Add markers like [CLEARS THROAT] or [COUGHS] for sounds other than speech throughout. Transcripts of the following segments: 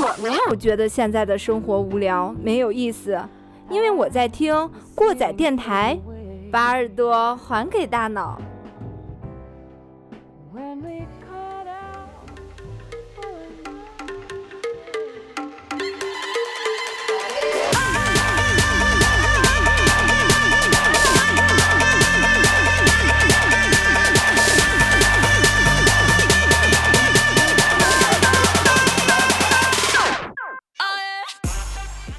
我没有觉得现在的生活无聊没有意思，因为我在听过载电台，把耳朵还给大脑。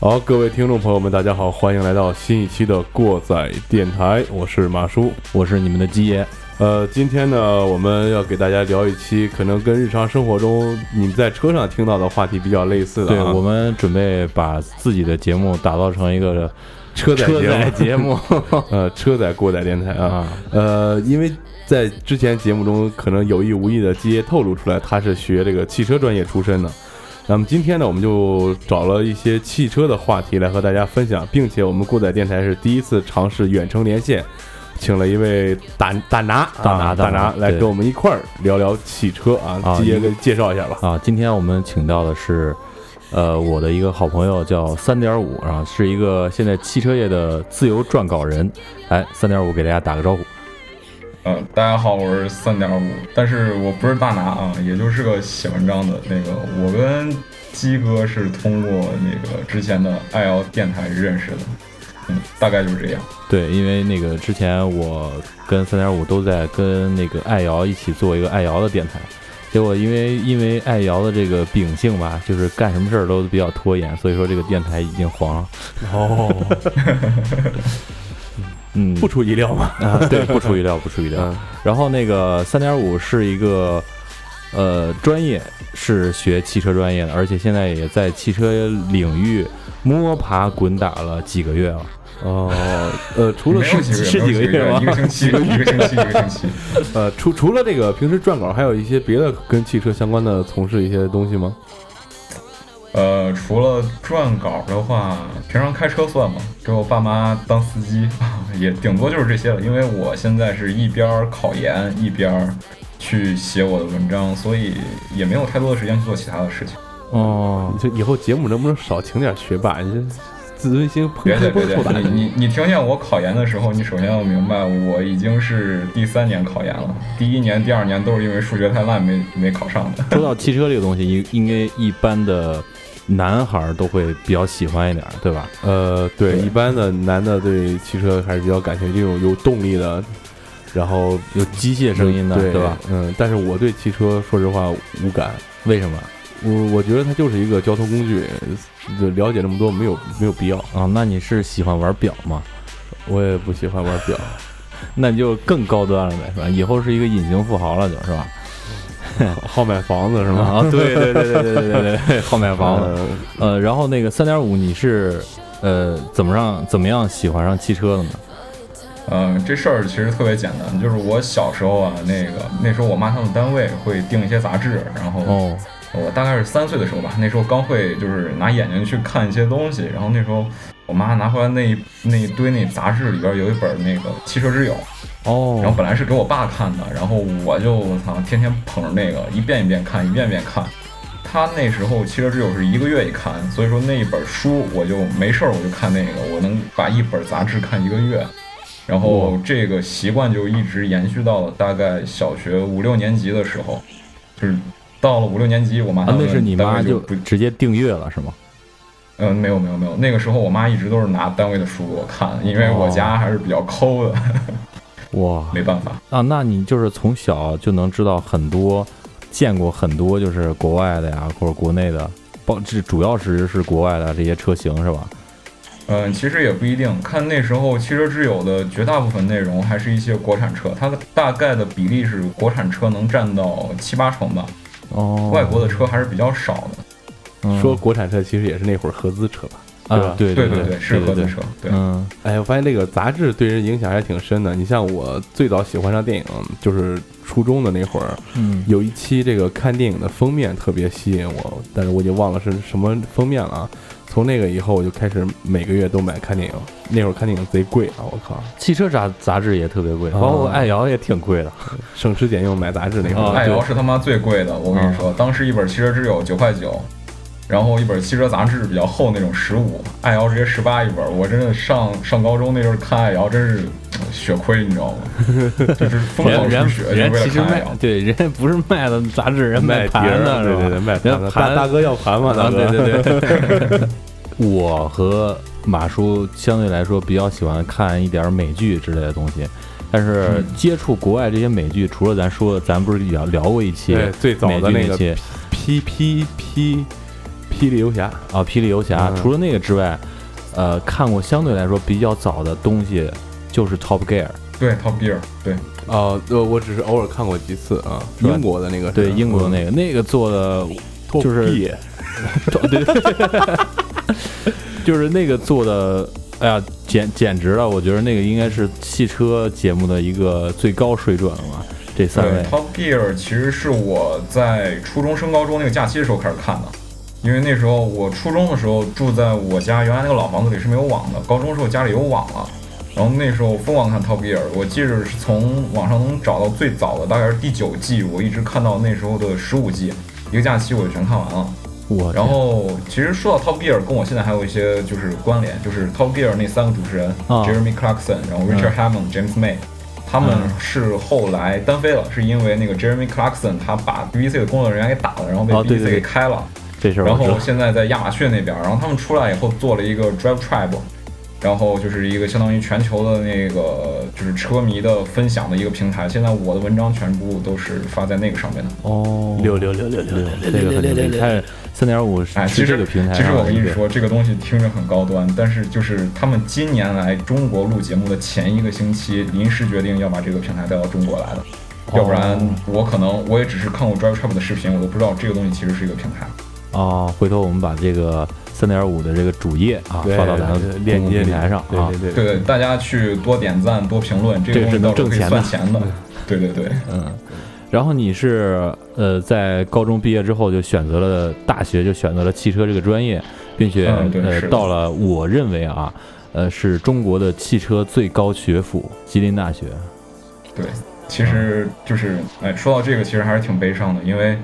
好，各位听众朋友们，大家好，欢迎来到新一期的过载电台，我是马叔，我是你们的鸡爷。呃，今天呢，我们要给大家聊一期可能跟日常生活中你们在车上听到的话题比较类似的。对，我们准备把自己的节目打造成一个车载节目，[LAUGHS] 呃，车载过载电台啊。呃，因为在之前节目中，可能有意无意的鸡爷透露出来，他是学这个汽车专业出身的。那么今天呢，我们就找了一些汽车的话题来和大家分享，并且我们过载电台是第一次尝试远程连线，请了一位大大拿大拿大拿来跟我们一块儿聊聊汽车啊，直接给介绍一下吧。啊，今天我们请到的是，呃，我的一个好朋友叫三点五啊，是一个现在汽车业的自由撰稿人，来三点五给大家打个招呼。嗯，大家好，我是三点五，但是我不是大拿啊，也就是个写文章的那个。我跟鸡哥是通过那个之前的爱瑶电台认识的，嗯，大概就是这样。对，因为那个之前我跟三点五都在跟那个爱瑶一起做一个爱瑶的电台，结果因为因为爱瑶的这个秉性吧，就是干什么事儿都比较拖延，所以说这个电台已经黄了。[LAUGHS] 哦。[LAUGHS] 嗯，不出意料嘛？啊，对，[LAUGHS] 不出意料，不出意料。然后那个三点五是一个，呃，专业是学汽车专业的，而且现在也在汽车领域摸爬滚打了几个月了。哦，呃，除了十十几个月吗？一个星期，一个星期，[LAUGHS] 一个星期。呃，除除了这个平时撰稿，还有一些别的跟汽车相关的从事一些东西吗？呃，除了撰稿的话，平常开车算吗？给我爸妈当司机，[LAUGHS] 也顶多就是这些了。因为我现在是一边考研一边去写我的文章，所以也没有太多的时间去做其他的事情。哦，就以后节目能不能少请点学霸？你这自尊心别别别！你你你听见我考研的时候，你首先要明白，我已经是第三年考研了。第一年、第二年都是因为数学太烂没没考上的。[LAUGHS] 说到汽车这个东西，应应该一般的。男孩都会比较喜欢一点，对吧？呃，对，一般的男的对汽车还是比较感兴趣，这种有动力的，然后有机械声音的，对吧？嗯，但是我对汽车说实话无感，为什么？我我觉得它就是一个交通工具，就了解那么多没有没有必要啊。那你是喜欢玩表吗？我也不喜欢玩表，[LAUGHS] 那你就更高端了呗，是吧？以后是一个隐形富豪了，就是吧？[LAUGHS] 好买房子是吗？啊，对对对对对对对对，好买 [LAUGHS] 房子。呃，然后那个三点五，你是呃怎么让怎么样喜欢上汽车的呢？嗯，这事儿其实特别简单，就是我小时候啊，那个那时候我妈他们单位会订一些杂志，然后我大概是三岁的时候吧，那时候刚会就是拿眼睛去看一些东西，然后那时候我妈拿回来那那一堆那杂志里边有一本那个汽车之友。哦，然后本来是给我爸看的，然后我就我操，天天捧着那个一遍一遍看，一遍一遍看。他那时候汽车之友是一个月一看，所以说那一本书我就没事儿我就看那个，我能把一本杂志看一个月。然后这个习惯就一直延续到了大概小学五六年级的时候，就是到了五六年级，我妈那是你妈就不直接订阅了是吗？嗯，没有没有没有，那个时候我妈一直都是拿单位的书给我看，因为我家还是比较抠的。哇，没办法啊！那你就是从小就能知道很多，见过很多就是国外的呀，或者国内的，包这主要是是国外的这些车型是吧？嗯，其实也不一定，看那时候汽车之友的绝大部分内容还是一些国产车，它的大概的比例是国产车能占到七八成吧。哦，外国的车还是比较少的。说国产车其实也是那会儿合资车吧。啊，对对对对，是合资车。对，嗯，哎，我发现这个杂志对人影响还挺深的。你像我最早喜欢上电影，就是初中的那会儿，嗯，有一期这个看电影的封面特别吸引我，但是我已经忘了是什么封面了啊。从那个以后，我就开始每个月都买看电影。那会儿看电影贼贵啊！我靠，汽车杂杂志也特别贵，包括爱瑶也挺贵的。[LAUGHS] 省吃俭用买杂志那会儿，爱瑶是他妈最贵的。我跟你说，当时一本汽车之友九块九。然后一本汽车杂志比较厚那种十五，爱瑶直接十八一本。我真的上上高中那时候看爱瑶，真是血亏，你知道吗？[LAUGHS] 就是疯狂出血，人为了看爱瑶。对，人家不是卖的杂志，人卖盘的，对对对，卖盘的。大大哥要盘嘛？大哥，对对对。[LAUGHS] 我和马叔相对来说比较喜欢看一点美剧之类的东西，但是接触国外这些美剧，除了咱说，咱不是聊聊过一期最早的那个 P P P。霹雳游侠啊，霹雳游侠，除了那个之外，呃，看过相对来说比较早的东西就是 Top Gear，对 Top Gear，对，哦，呃，我只是偶尔看过几次啊，英国的那个，对，英国的那个，那个做的就是，[LAUGHS] 对，[LAUGHS] 就是那个做的，哎呀，简简直了，我觉得那个应该是汽车节目的一个最高水准了嘛，这三位。Top Gear 其实是我在初中升高中那个假期的时候开始看的。因为那时候我初中的时候住在我家原来那个老房子里是没有网的，高中时候家里有网了，然后那时候疯狂看 Top Gear，我记着是从网上能找到最早的，大概是第九季，我一直看到那时候的十五季，一个假期我就全看完了。我然后其实说到 Top Gear，跟我现在还有一些就是关联，就是 Top Gear 那三个主持人 Jeremy Clarkson，然后 Richard Hammond、James May，他们是后来单飞了，是因为那个 Jeremy Clarkson 他把 BBC 的工作人员给打了，然后被 BBC 给开了。然后现在在亚马逊那边，然后他们出来以后做了一个 Drive Tribe，然后就是一个相当于全球的那个就是车迷的分享的一个平台。现在我的文章全部都是发在那个上面的。哦，六六六六六六，这个很厉害。三点五，哎，其实平台，其实我跟你说，这个东西听着很高端，但是就是他们今年来中国录节目的前一个星期，临时决定要把这个平台带到中国来的，要不然我可能我也只是看过 Drive Tribe 的视频，我都不知道这个东西其实是一个平台。啊，回头我们把这个三点五的这个主页啊发到咱们链接平台上啊，对对对，大家去多点赞多评论，这个是能挣钱的，钱的，[LAUGHS] 对对对，嗯。然后你是呃在高中毕业之后就选择了大学，就选择了汽车这个专业，并且呃到了我认为啊呃是中国的汽车最高学府吉林大学。对，其实就是哎说到这个其实还是挺悲伤的，因为。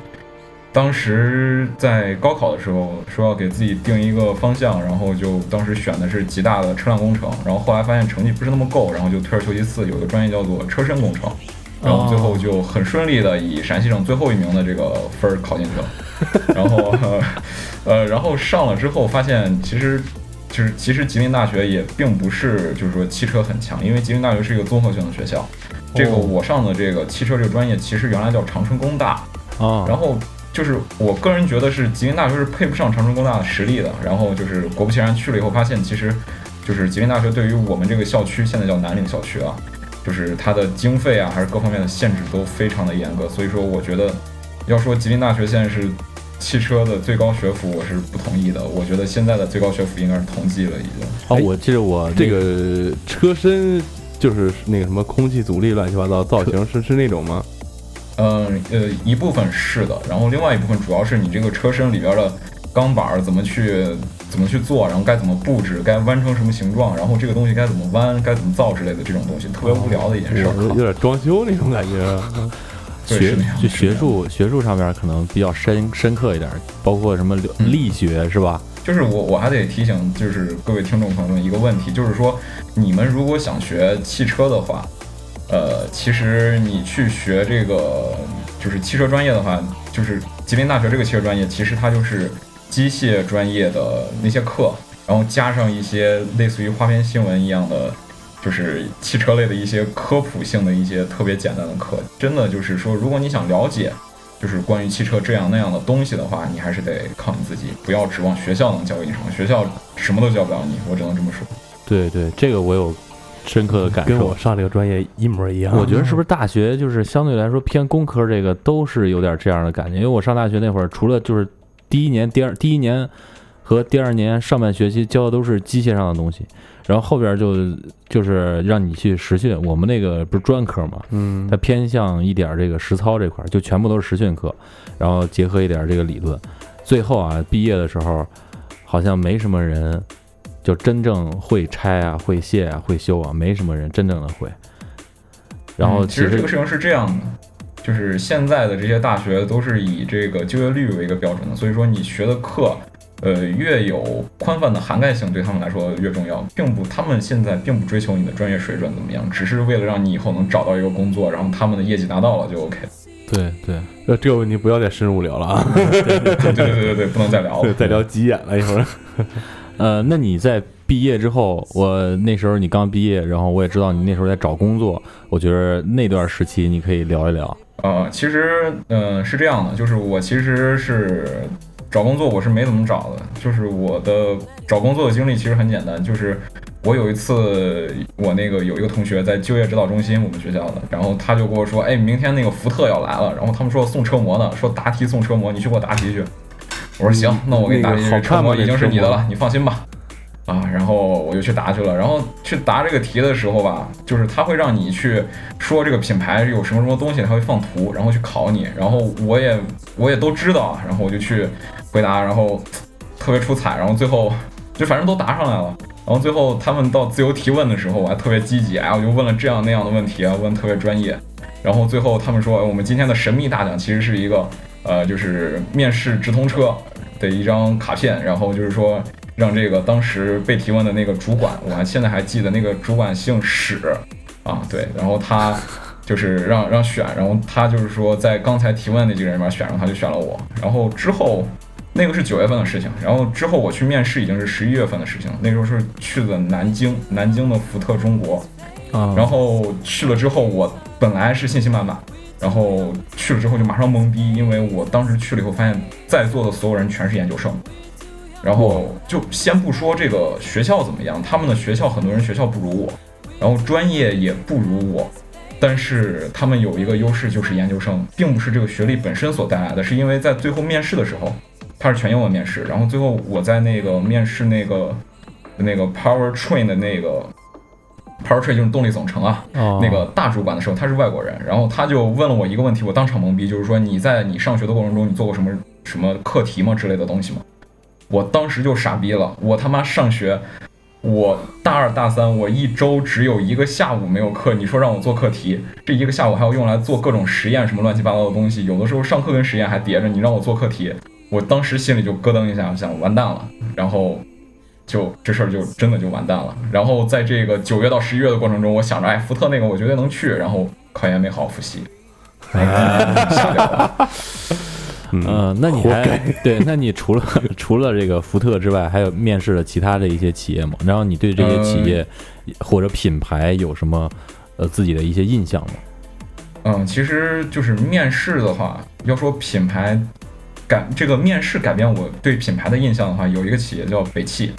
当时在高考的时候说要给自己定一个方向，然后就当时选的是吉大的车辆工程，然后后来发现成绩不是那么够，然后就退而求其次，有个专业叫做车身工程，然后最后就很顺利的以陕西省最后一名的这个分儿考进去了，然后 [LAUGHS] [LAUGHS] 呃，然后上了之后发现其实就是其实吉林大学也并不是就是说汽车很强，因为吉林大学是一个综合性的学校，这个我上的这个汽车这个专业其实原来叫长春工大。啊，然后。就是我个人觉得是吉林大学是配不上长春工大的实力的，然后就是果不其然去了以后发现，其实就是吉林大学对于我们这个校区现在叫南岭校区啊，就是它的经费啊还是各方面的限制都非常的严格，所以说我觉得要说吉林大学现在是汽车的最高学府，我是不同意的。我觉得现在的最高学府应该是同济了已经。哦，我记得我这个车身就是那个什么空气阻力乱七八糟造型是是那种吗？嗯呃，一部分是的，然后另外一部分主要是你这个车身里边的钢板怎么去怎么去做，然后该怎么布置，该弯成什么形状，然后这个东西该怎么弯，该怎么造之类的这种东西，特别无聊的一件事，有点装修那种感觉。[LAUGHS] 学就学术学术上面可能比较深深刻一点，包括什么力学是吧？就是我我还得提醒，就是各位听众朋友们一个问题，就是说你们如果想学汽车的话。呃，其实你去学这个就是汽车专业的话，就是吉林大学这个汽车专业，其实它就是机械专业的那些课，然后加上一些类似于花边新闻一样的，就是汽车类的一些科普性的一些特别简单的课。真的就是说，如果你想了解，就是关于汽车这样那样的东西的话，你还是得靠你自己，不要指望学校能教给你什么，学校什么都教不了你。我只能这么说。对对，这个我有。深刻的感受，跟我上这个专业一模一样。我觉得是不是大学就是相对来说偏工科，这个都是有点这样的感觉。因为我上大学那会儿，除了就是第一年、第二第一年和第二年上半学期教的都是机械上的东西，然后后边就就是让你去实训。我们那个不是专科嘛，嗯，它偏向一点这个实操这块，就全部都是实训课，然后结合一点这个理论。最后啊，毕业的时候。好像没什么人就真正会拆啊、会卸啊、会修啊，没什么人真正的会。然后嗯其实这个事情是这样的，就是现在的这些大学都是以这个就业率为一个标准的，所以说你学的课，呃，越有宽泛的涵盖性，对他们来说越重要，并不，他们现在并不追求你的专业水准怎么样，只是为了让你以后能找到一个工作，然后他们的业绩达到了就 OK。对对，呃，这个问题不要再深入聊了啊，[LAUGHS] 对对对对对对，不能再聊 [LAUGHS] 对，了。再聊急眼了一会儿。呃，那你在毕业之后，我那时候你刚毕业，然后我也知道你那时候在找工作，我觉得那段时期你可以聊一聊。呃，其实，呃，是这样的，就是我其实是找工作，我是没怎么找的。就是我的找工作的经历其实很简单，就是我有一次，我那个有一个同学在就业指导中心，我们学校的，然后他就跟我说，哎，明天那个福特要来了，然后他们说送车模呢，说答题送车模，你去给我答题去。我说行，那我给你答题去，那个好看吗车模已经是你的了，你放心吧。啊，然后我就去答去了。然后去答这个题的时候吧，就是他会让你去说这个品牌有什么什么东西，他会放图，然后去考你。然后我也我也都知道啊，然后我就去回答，然后特别出彩，然后最后就反正都答上来了。然后最后他们到自由提问的时候，我还特别积极，哎，我就问了这样那样的问题啊，问特别专业。然后最后他们说，哎我们今天的神秘大奖其实是一个呃，就是面试直通车的一张卡片，然后就是说让这个当时被提问的那个主管，我还现在还记得那个主管姓史啊，对，然后他就是让让选，然后他就是说在刚才提问那几个人里面选，然后他就选了我，然后之后。那个是九月份的事情，然后之后我去面试已经是十一月份的事情。那时候是去的南京，南京的福特中国，啊然后去了之后，我本来是信心满满，然后去了之后就马上懵逼，因为我当时去了以后发现，在座的所有人全是研究生，然后就先不说这个学校怎么样，他们的学校很多人学校不如我，然后专业也不如我，但是他们有一个优势就是研究生，并不是这个学历本身所带来的，是因为在最后面试的时候，他是全英文面试，然后最后我在那个面试那个那个 Power Train 的那个 Power Train 就是动力总成啊，哦那个大主管的时候，他是外国人，然后他就问了我一个问题，我当场懵逼，就是说你在你上学的过程中，你做过什么什么课题吗之类的东西吗？我当时就傻逼了，我他妈上学，我大二大三，我一周只有一个下午没有课，你说让我做课题，这一个下午还要用来做各种实验，什么乱七八糟的东西，有的时候上课跟实验还叠着，你让我做课题，我当时心里就咯噔一下，想完蛋了，然后。就这事儿就真的就完蛋了。然后在这个九月到十一月的过程中，我想着，哎，福特那个我绝对能去。然后考研没好好复习，[LAUGHS] 嗯，那你还对？那你除了除了这个福特之外，还有面试了其他的一些企业吗？然后你对这些企业或者品牌有什么呃自己的一些印象吗？嗯，其实就是面试的话，要说品牌改这个面试改变我对品牌的印象的话，有一个企业叫北汽。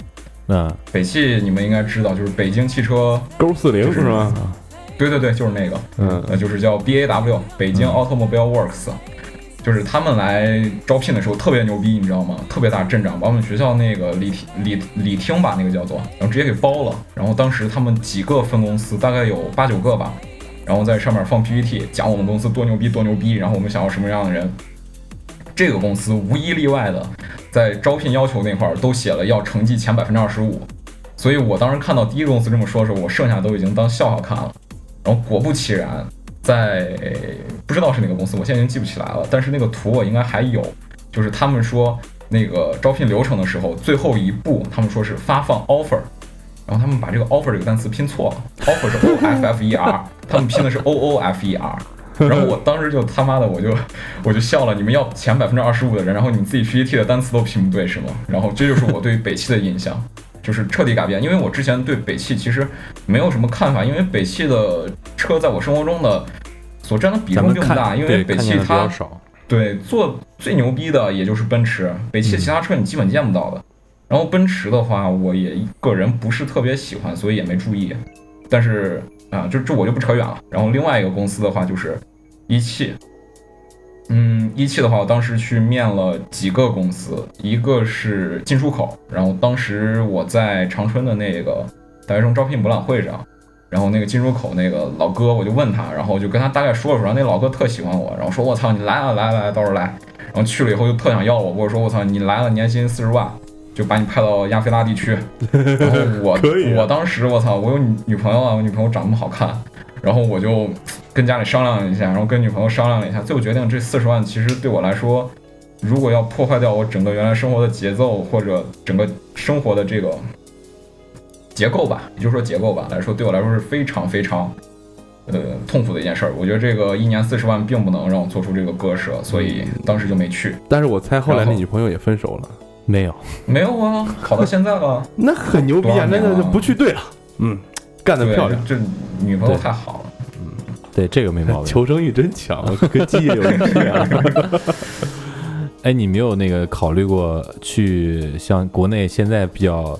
那北汽你们应该知道，就是北京汽车，勾四零是吗？对对对，就是那个，嗯呃，就是叫 BAW 北京 Automobile Works，、就是他们来招聘的时候特别牛逼，你知道吗？特别大阵仗，把我们学校那个礼厅礼礼厅吧，那个叫做，然后直接给包了。然后当时他们几个分公司，大概有八九个吧，然后在上面放 PPT，讲我们公司多牛逼多牛逼，然后我们想要什么样的人。这个公司无一例外的，在招聘要求那块儿都写了要成绩前百分之二十五，所以我当时看到第一个公司这么说的时候，我剩下都已经当笑话看了。然后果不其然，在不知道是哪个公司，我现在已经记不起来了，但是那个图我应该还有，就是他们说那个招聘流程的时候，最后一步他们说是发放 offer，然后他们把这个 offer 这个单词拼错了，offer 是 o f f e r，他们拼的是 o o f e r。[LAUGHS] 然后我当时就他妈的我就我就笑了，你们要前百分之二十五的人，然后你们自己 PPT 的单词都拼不对是吗？然后这就是我对北汽的印象，就是彻底改变。因为我之前对北汽其实没有什么看法，因为北汽的车在我生活中的所占的比重并不大，因为北汽它少。对做最牛逼的也就是奔驰，北汽其他车你基本见不到的。然后奔驰的话，我也个人不是特别喜欢，所以也没注意。但是啊，就这我就不扯远了。然后另外一个公司的话就是一汽，嗯，一汽的话，我当时去面了几个公司，一个是进出口，然后当时我在长春的那个大学生招聘博览会上，然后那个进出口那个老哥，我就问他，然后我就跟他大概说了说，然后那老哥特喜欢我，然后说我操你来啊来啊来啊，到时候来，然后去了以后就特想要我，跟我说我操你来了年薪四十万，就就把你派到亚非拉地区。然后我 [LAUGHS] 啊我当时我操，我有女女朋友啊，我女朋友长那么好看，然后我就跟家里商量了一下，然后跟女朋友商量了一下，最后决定这四十万其实对我来说，如果要破坏掉我整个原来生活的节奏或者整个生活的这个结构吧，也就是说结构吧来说，对我来说是非常非常。呃，痛苦的一件事儿，我觉得这个一年四十万并不能让我做出这个割舍，所以当时就没去。但是我猜后来那女朋友也分手了，没有，没有啊，考到现在了，[LAUGHS] 那很牛逼啊！那那少年了不去对了，嗯，干得对漂亮，这女朋友对太好了。对这个没毛病。[LAUGHS] 求生欲真强，跟鸡也有一拼啊！[LAUGHS] [LAUGHS] 哎，你没有那个考虑过去像国内现在比较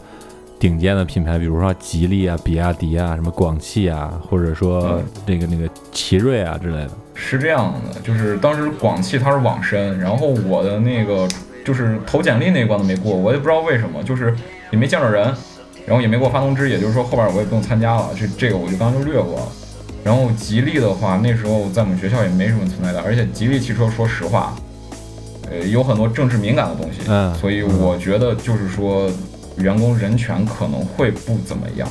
顶尖的品牌，比如说吉利啊、比亚迪啊、什么广汽啊，或者说嗯那个那个奇瑞啊之类的。是这样的，就是当时广汽它是网申，然后我的那个就是投简历那一关都没过，我也不知道为什么，就是也没见着人，然后也没给我发通知，也就是说后边我也不用参加了，这这个我就刚刚就略过了。然后吉利的话，那时候在我们学校也没什么存在感，而且吉利汽车说实话，呃，有很多政治敏感的东西，嗯所以我觉得就是说员工人权可能会不怎么样，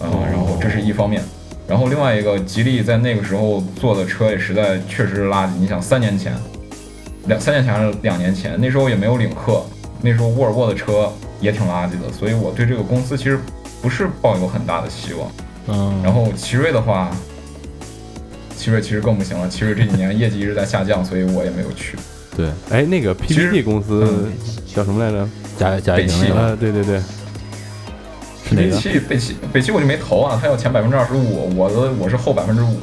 啊、哦然后这是一方面。然后另外一个，吉利在那个时候做的车也实在确实是垃圾。你想，三年前，两三年前还是两年前，那时候也没有领克，那时候沃尔沃的车也挺垃圾的。所以我对这个公司其实不是抱有很大的希望。嗯，然后奇瑞的话，奇瑞其实更不行了，奇瑞这几年业绩一直在下降，所以我也没有去。对，哎，那个 PPT 公司嗯叫什么来着？贾贾跃亭北汽啊，对对对，是哪个？北汽，北汽，北汽我就没投啊，他要前百分之二十五，我的我是后百分之五。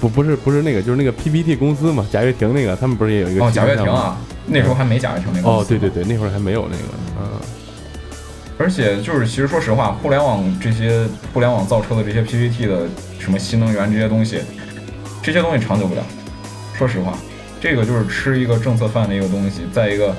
不不是不是那个，就是那个 PPT 公司嘛，贾跃亭那个，他们不是也有一个哦，贾跃亭啊，那时候还没贾跃亭那个。哦，对对对，那会儿还没有那个，嗯，而且就是，其实说实话，互联网这些互联网造车的这些 PPT 的什么新能源这些东西，这些东西长久不了。说实话，这个就是吃一个政策饭的一个东西。再一个，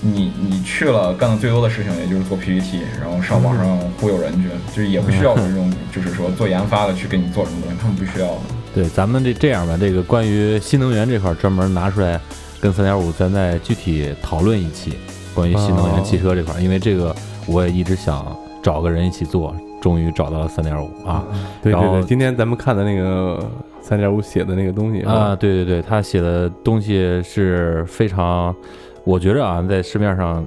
你你去了干的最多的事情，也就是做 PPT，然后上网上忽悠人去，就是也不需要这种，就是说做研发的去给你做什么东西，他们不需要的。对，咱们这这样吧，这个关于新能源这块儿专门拿出来跟三点五咱再具体讨论一期，关于新能源汽车这块儿，因为这个我也一直想找个人一起做，终于找到了三点五啊对对对，今天咱们看的那个三点五写的那个东西啊，，对对对，他写的东西是非常，我觉着啊，在市面上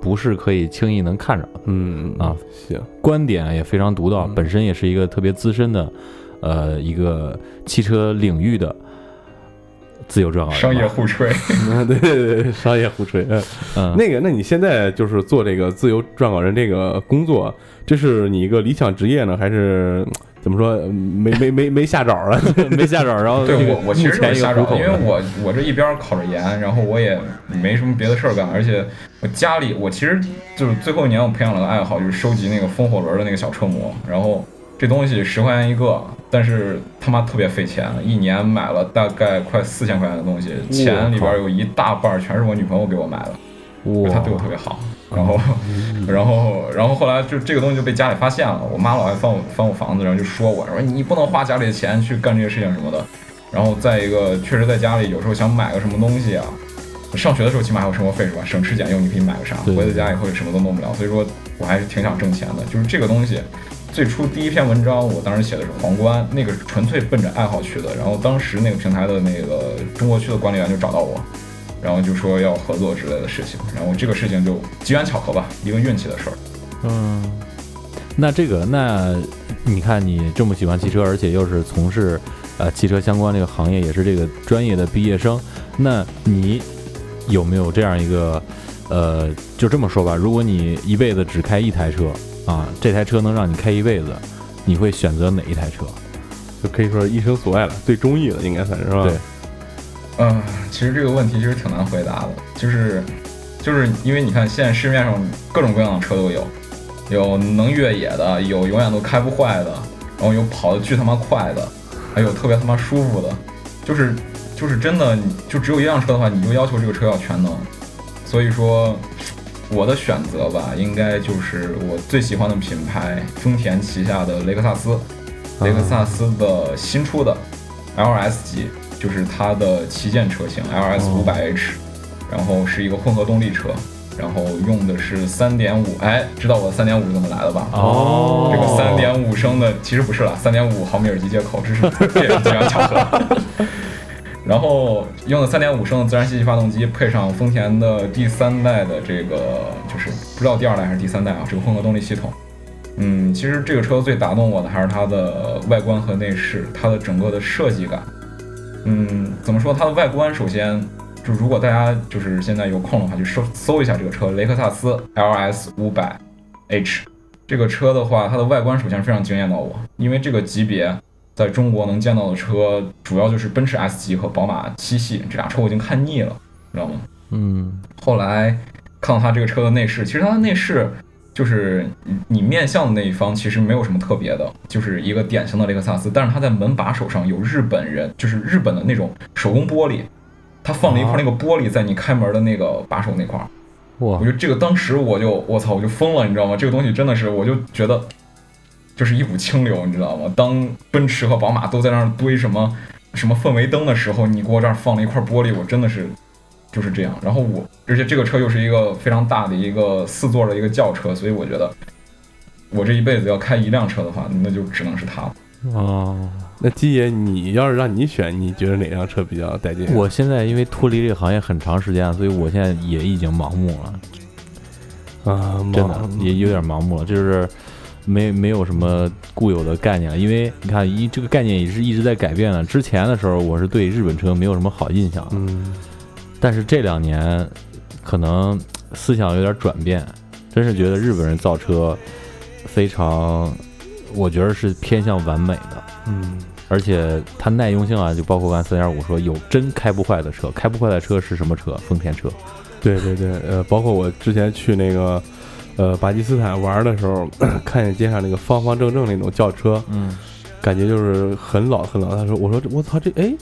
不是可以轻易能看着，嗯啊，行，观点也非常独到，嗯。本身也是一个特别资深的，呃，一个汽车领域的自由撰稿人商业互吹，嗯 [LAUGHS] 对 [LAUGHS] 对对，商业互吹，嗯。嗯，那个，那你现在就是做这个自由撰稿人这个工作，这是你一个理想职业呢，还是怎么说没没没没下找啊？没下找，[LAUGHS] 然后对我我其实目前一就是瞎找，因为我我这一边考着研，然后我也没什么别的事儿干，而且我家里我其实就是最后一年我培养了个爱好，就是收集那个风火轮的那个小车模，然后这东西十块钱一个，但是他妈特别费钱，一年买了大概快四千块钱的东西，钱里边有一大半全是我女朋友给我买的，哇，她对我特别好。然后，[LAUGHS] 然后，然后后来就这个东西就被家里发现了，我妈老爱翻我翻我房子，然后就说我说你不能花家里的钱去干这些事情什么的。然后再一个，确实在家里有时候想买个什么东西啊，上学的时候起码还有生活费是吧？省吃俭用，你可以买个啥？回到家以后也什么都弄不了，所以说我还是挺想挣钱的。就是这个东西，最初第一篇文章我当时写的是皇冠，那个纯粹奔着爱好去的。然后当时那个平台的那个中国区的管理员就找到我，然后就说要合作之类的事情。然后这个事情就机缘巧合吧，一个运气的事儿。嗯，那这个，那你看你这么喜欢汽车，而且又是从事呃汽车相关这个行业，也是这个专业的毕业生，那你有没有这样一个呃，就这么说吧，如果你一辈子只开一台车啊，这台车能让你开一辈子，你会选择哪一台车？就可以说一生所爱了，最中意的应该算是是吧？对嗯，其实这个问题其实挺难回答的，就是就是因为你看现在市面上各种各样的车都有，有能越野的，有永远都开不坏的，然后有跑的巨他妈快的，还有特别他妈舒服的，就是就是真的，你就只有一辆车的话，你就要求这个车要全能，所以说我的选择吧，应该就是我最喜欢的品牌丰田旗下的雷克萨斯，雷克萨斯的新出的 LS 级，就是它的旗舰车型 LS 五百 H，然后是一个混合动力车，然后用的是三点五，哎，知道我三点五是怎么来的吧？哦这个三点五升的其实不是了，三点五毫米耳机接口，这是这也是机缘巧合。[LAUGHS] 然后用的三点五升的自然吸气发动机，配上丰田的第三代的这个，就是不知道第二代还是第三代啊，这个混合动力系统。嗯，其实这个车最打动我的还是它的外观和内饰，它的整个的设计感。嗯，怎么说？它的外观首先就如果大家就是现在有空的话，去搜搜一下这个车，雷克萨斯 LS 五百 H 这个车的话，它的外观首先非常惊艳到我，因为这个级别在中国能见到的车，主要就是奔驰 S 级和宝马七系这俩车我已经看腻了，知道吗？嗯后来看到它这个车的内饰，其实它的内饰就是你面向的那一方其实没有什么特别的，就是一个典型的雷克萨斯，但是它在门把手上有日本人，就是日本的那种手工玻璃，它放了一块那个玻璃在你开门的那个把手那块儿。哇我觉得这个当时我就我操我就疯了，你知道吗？这个东西真的是我就觉得就是一股清流，你知道吗？当奔驰和宝马都在那儿堆什么什么氛围灯的时候，你给我这儿放了一块玻璃，我真的是就是这样。然后我而且这个车又是一个非常大的一个四座的一个轿车，所以我觉得我这一辈子要开一辆车的话，那就只能是它了。哦，那基爷，你要是让你选，你觉得哪辆车比较带劲？我现在因为脱离这个行业很长时间了，所以我现在也已经盲目了，啊，真的也有点盲目了，就是没没有什么固有的概念了。因为你看，一这个概念也是一直在改变的。之前的时候，我是对日本车没有什么好印象，嗯但是这两年可能思想有点转变，真是觉得日本人造车非常，我觉得是偏向完美的。嗯而且它耐用性啊，就包括刚才三点五说有真开不坏的车，开不坏的车是什么车？丰田车。对对对，呃，包括我之前去那个呃巴基斯坦玩的时候，[CLEARS THROAT] 看见街上那个方方正正那种轿车，嗯，感觉就是很老很老。他说：“我说我操这哎，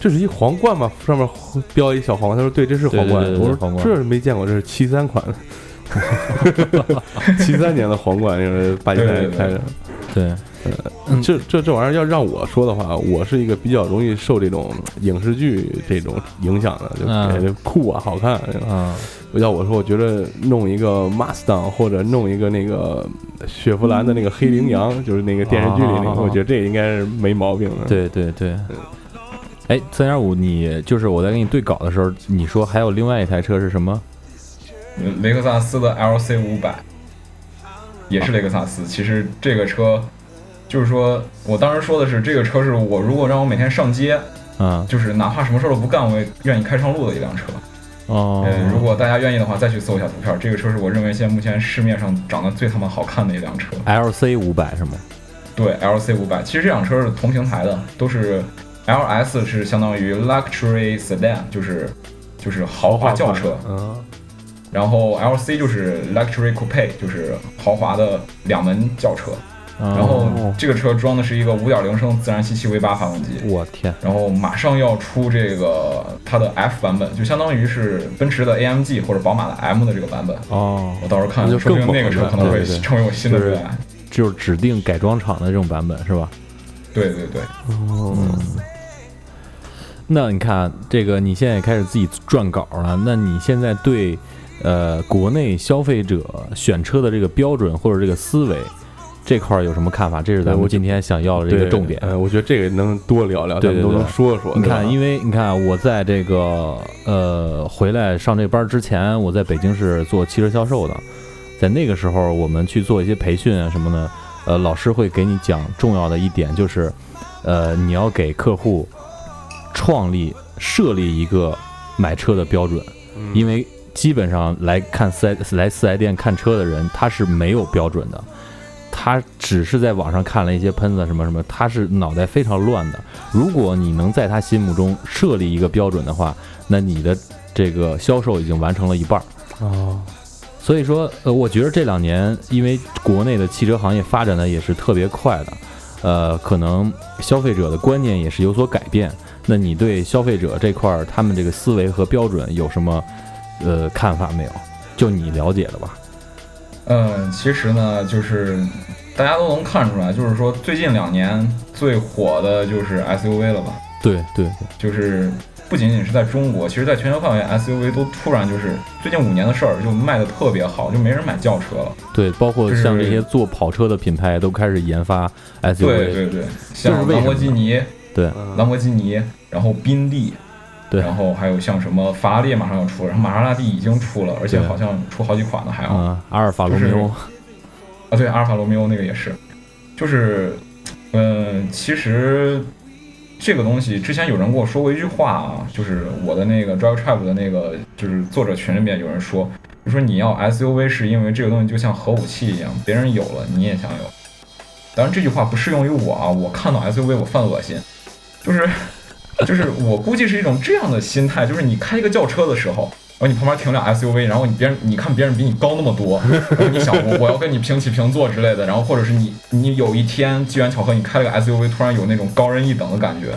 这是一皇冠吗？上面标一小皇冠。”他说：“对，这是皇冠。对对对对我说：“皇冠这没见过，这是七三款，[LAUGHS] 七三年的皇冠，就是巴基斯坦人开着。对，嗯这这这玩意儿要让我说的话，我是一个比较容易受这种影视剧这种影响的，就嗯感觉酷啊、好看。嗯，要我说，我觉得弄一个 Mustang 或者弄一个那个雪佛兰的那个黑羚羊，就是那个电视剧里那个，哦我觉得这应该是没毛病的。，对对对。哎，三点五，你就是我在跟你对稿的时候，你说还有另外一台车是什么？嗯雷克萨斯的 LC 五百，也是雷克萨斯。其实这个车，就是说我当时说的是，这个车是我如果让我每天上街，嗯，就是哪怕什么事儿都不干，我也愿意开上路的一辆车。哦，呃，如果大家愿意的话，再去搜一下图片，这个车是我认为现在目前市面上长得最他妈好看的一辆车。LC 五百是吗？对，LC 五百，其实这辆车是同平台的，都是 LS 是相当于 Luxury Sedan，就是就是豪华轿车，嗯，然后 LC 就是 Luxury Coupe，就是豪华的两门轿车。然然后这个车装的是一个5.0升自然吸气 V8 发动机，我天，然后马上要出这个它的 F 版本，就相当于是奔驰的 AMG 或者宝马的 M 的这个版本。哦，我到时候看那就，说不定那个车可能会成为我新的最爱。就是指定改装厂的这种版本是吧？对对对，哦，那你看这个，你现在也开始自己撰稿了，那你现在对呃国内消费者选车的这个标准或者这个思维这块儿有什么看法？这是咱对我们今天想要的这个重点。呃，我觉得这个能多聊聊，咱们都能说说。你看，因为为你看，我在这个呃回来上这班之前，我在北京是做汽车销售的，在那个时候，我们去做一些培训啊什么的，呃，老师会给你讲重要的一点，就是呃，你要给客户创立设立一个买车的标准，因为基本上来看四 S 来四 S 店看车的人，他是没有标准的。他只是在网上看了一些喷子什么什么，他是脑袋非常乱的。如果你能在他心目中设立一个标准的话，那你的这个销售已经完成了一半儿。哦，所以说，呃，我觉得这两年因为国内的汽车行业发展的也是特别快的，呃，可能消费者的观念也是有所改变。那你对消费者这块儿他们这个思维和标准有什么呃看法没有？就你了解的吧？嗯，其实呢，就是大家都能看出来，就是说最近两年最火的就是 SUV 了吧？对对对，就是不不仅仅是在中国，其实在全球范围 SUV 都突然就是最近五年的事儿，就卖的特别好，就没人买轿车了。对，包括像这些做跑车的品牌都开始研发 SUV。对对对，像兰博基尼、对兰博基尼，然后宾利，对然后还有像什么法拉利马上要出，然后玛莎拉蒂已经出了，而且好像出好几款了还要。啊，阿尔法罗密欧，啊，对，阿尔法罗密欧那个也是，就是，嗯、其实这个东西之前有人跟我说过一句话啊，就是我的那个 Drive Tribe 的那个就是作者群里面有人说，就说你要 SUV 是因为这个东西就像核武器一样，别人有了你也想有。当然这句话不适用于我啊，我看到 SUV 我犯恶心，就是就是我估计是一种这样的心态，就是你开一个轿车的时候。然后你旁边停辆 SUV，然后你别人你看别人比你高那么多，然后你想我我要跟你平起平坐之类的，然后或者是你你有一天机缘巧合你开了个 SUV，突然有那种高人一等的感觉，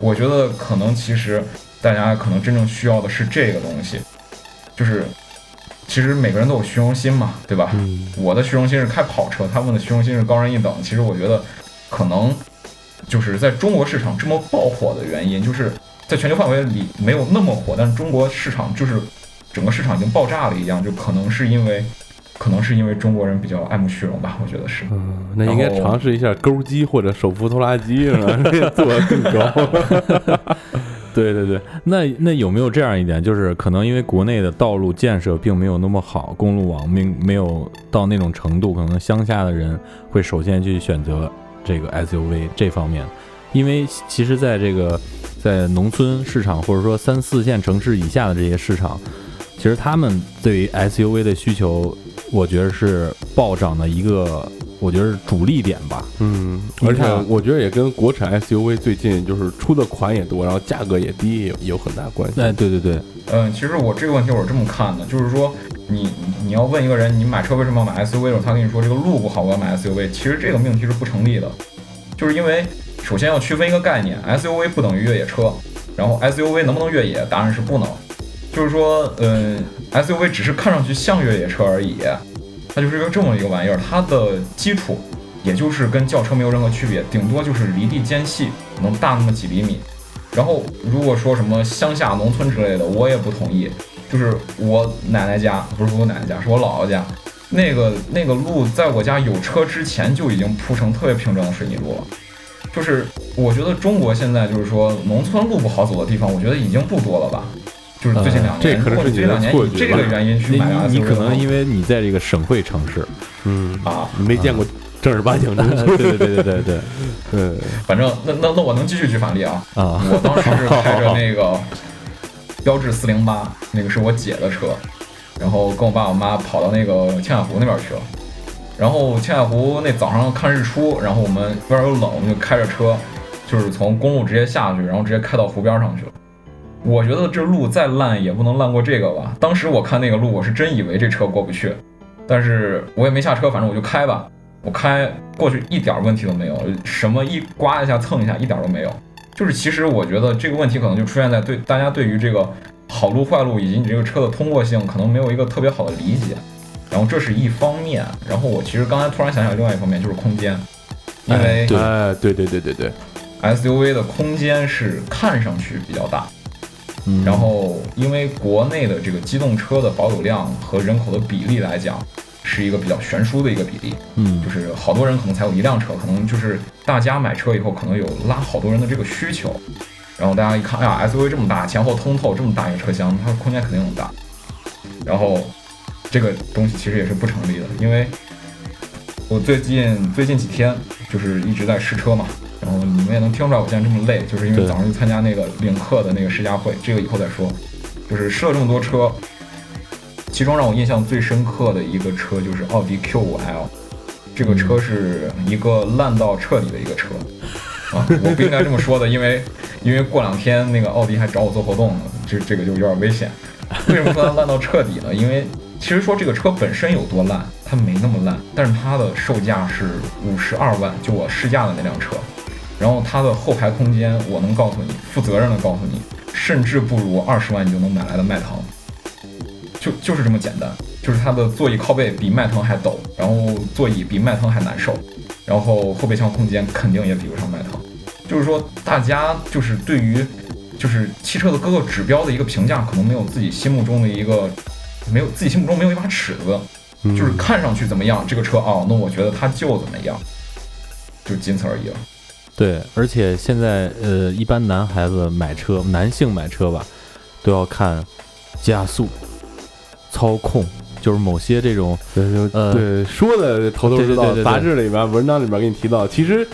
我觉得可能其实大家可能真正需要的是这个东西，就是其实每个人都有虚荣心嘛，对吧？嗯我的虚荣心是开跑车，他们的虚荣心是高人一等。其实我觉得，可能就是在中国市场这么爆火的原因，就是在全球范围里没有那么火，但是中国市场就是整个市场已经爆炸了一样，就可能是因为，可能是因为中国人比较爱慕虚荣吧，我觉得是。嗯，那应该尝试一下钩机或者手扶拖拉机，是吧？[LAUGHS] 做得更高。[LAUGHS] 对对对，那那有没有这样一点，就是可能因为国内的道路建设并没有那么好，公路网没没有到那种程度，可能乡下的人会首先去选择这个 SUV 这方面，因为其实在这个在农村市场或者说三四线城市以下的这些市场，其实他们对于 SUV 的需求，我觉得是暴涨的一个，我觉得是主力点吧。嗯，而且我觉得也跟国产 SUV 最近就是出的款也多，然后价格也低，也有有很大关系。哎，对对对，嗯，其实我这个问题我是这么看的，就是说你你要问一个人，你买车为什么要买 SUV 的时候，他跟你说这个路不好，我要买 SUV，其实这个命题是不成立的，就是因为首先要区分一个概念，SUV 不等于越野车，然后 SUV 能不能越野，答案是不能，就是说，嗯，SUV 只是看上去像越野车而已，它就是一个这么一个玩意儿，它的基础也就是跟轿车没有任何区别，顶多就是离地间隙能大那么几厘米。然后如果说什么乡下农村之类的，我也不同意。就是我奶奶家，不是我奶奶家，是我姥姥家，那个那个路在我家有车之前就已经铺成特别平整的水泥路了。就是我觉得中国现在就是说农村路不好走的地方，我觉得已经不多了吧。就是最近两呃这年，可能是你的或者这两年错觉以这个吧原因去买你你可能因为你在这个省会城市，嗯，啊，没见过正儿八经的。[LAUGHS] 对对对对对对，对，[LAUGHS] 反正那那那我能继续举反例啊。啊，我当时是开着 [LAUGHS] 那个标致四零八，那个是我姐的车，然后跟我爸我妈跑到那个青海湖那边去了。然后青海湖那早上看日出，然后我们外边又冷，我们就开着车，就是从公路直接下去，然后直接开到湖边上去了。我觉得这路再烂也不能烂过这个吧。当时我看那个路，我是真以为这车过不去，但是我也没下车，反正我就开吧。我开过去一点问题都没有，什么一刮一下蹭一下一点都没有。就是其实我觉得这个问题可能就出现在对大家对于这个好路坏路以及你这个车的通过性可能没有一个特别好的理解，然后这是一方面。然后我其实刚才突然想起来另外一方面就是空间，因为对。哎，对对对对对，SUV 的空间是看上去比较大，嗯。然后因为国内的这个机动车的保有量和人口的比例来讲，是一个比较悬殊的一个比例。嗯。就是好多人可能才有一辆车，可能就是大家买车以后可能有拉好多人的这个需求，然后大家一看，哎呀，SUV 这么大，前后通透，这么大一个车厢，它空间肯定很大。然后这个东西其实也是不成立的，因为我最近最近几天就是一直在试车嘛，然后你们也能听出来我现在这么累，就是因为早上去参加那个领克的那个试驾会，这个以后再说。就是试了这么多车，其中让我印象最深刻的一个车就是奥迪 Q5L，这个车是一个烂到彻底的一个车。啊，我不应该这么说的，因为因为过两天那个奥迪还找我做活动呢，这这个就有点危险。为什么说它烂到彻底呢？因为其实说这个车本身有多烂，它没那么烂，但是它的售价是五十二万，就我试驾的那辆车。然后它的后排空间，我能告诉你，负责任的告诉你，甚至不如二十万你就能买来的迈腾。就就是这么简单，就是它的座椅靠背比迈腾还陡，然后座椅比迈腾还难受，然后后备箱空间肯定也比不上迈腾。就是说，大家就是对于就是汽车的各个指标的一个评价，可能没有自己心目中的一个，没有自己心目中没有一把尺子，就是看上去怎么样，这个车哦，那我觉得它就怎么样，就仅此而已了。对，而且现在呃，一般男孩子买车，男性买车吧，都要看加速、操控，就是某些这种呃对说的头头是道杂志里边、文章里边给你提到，其实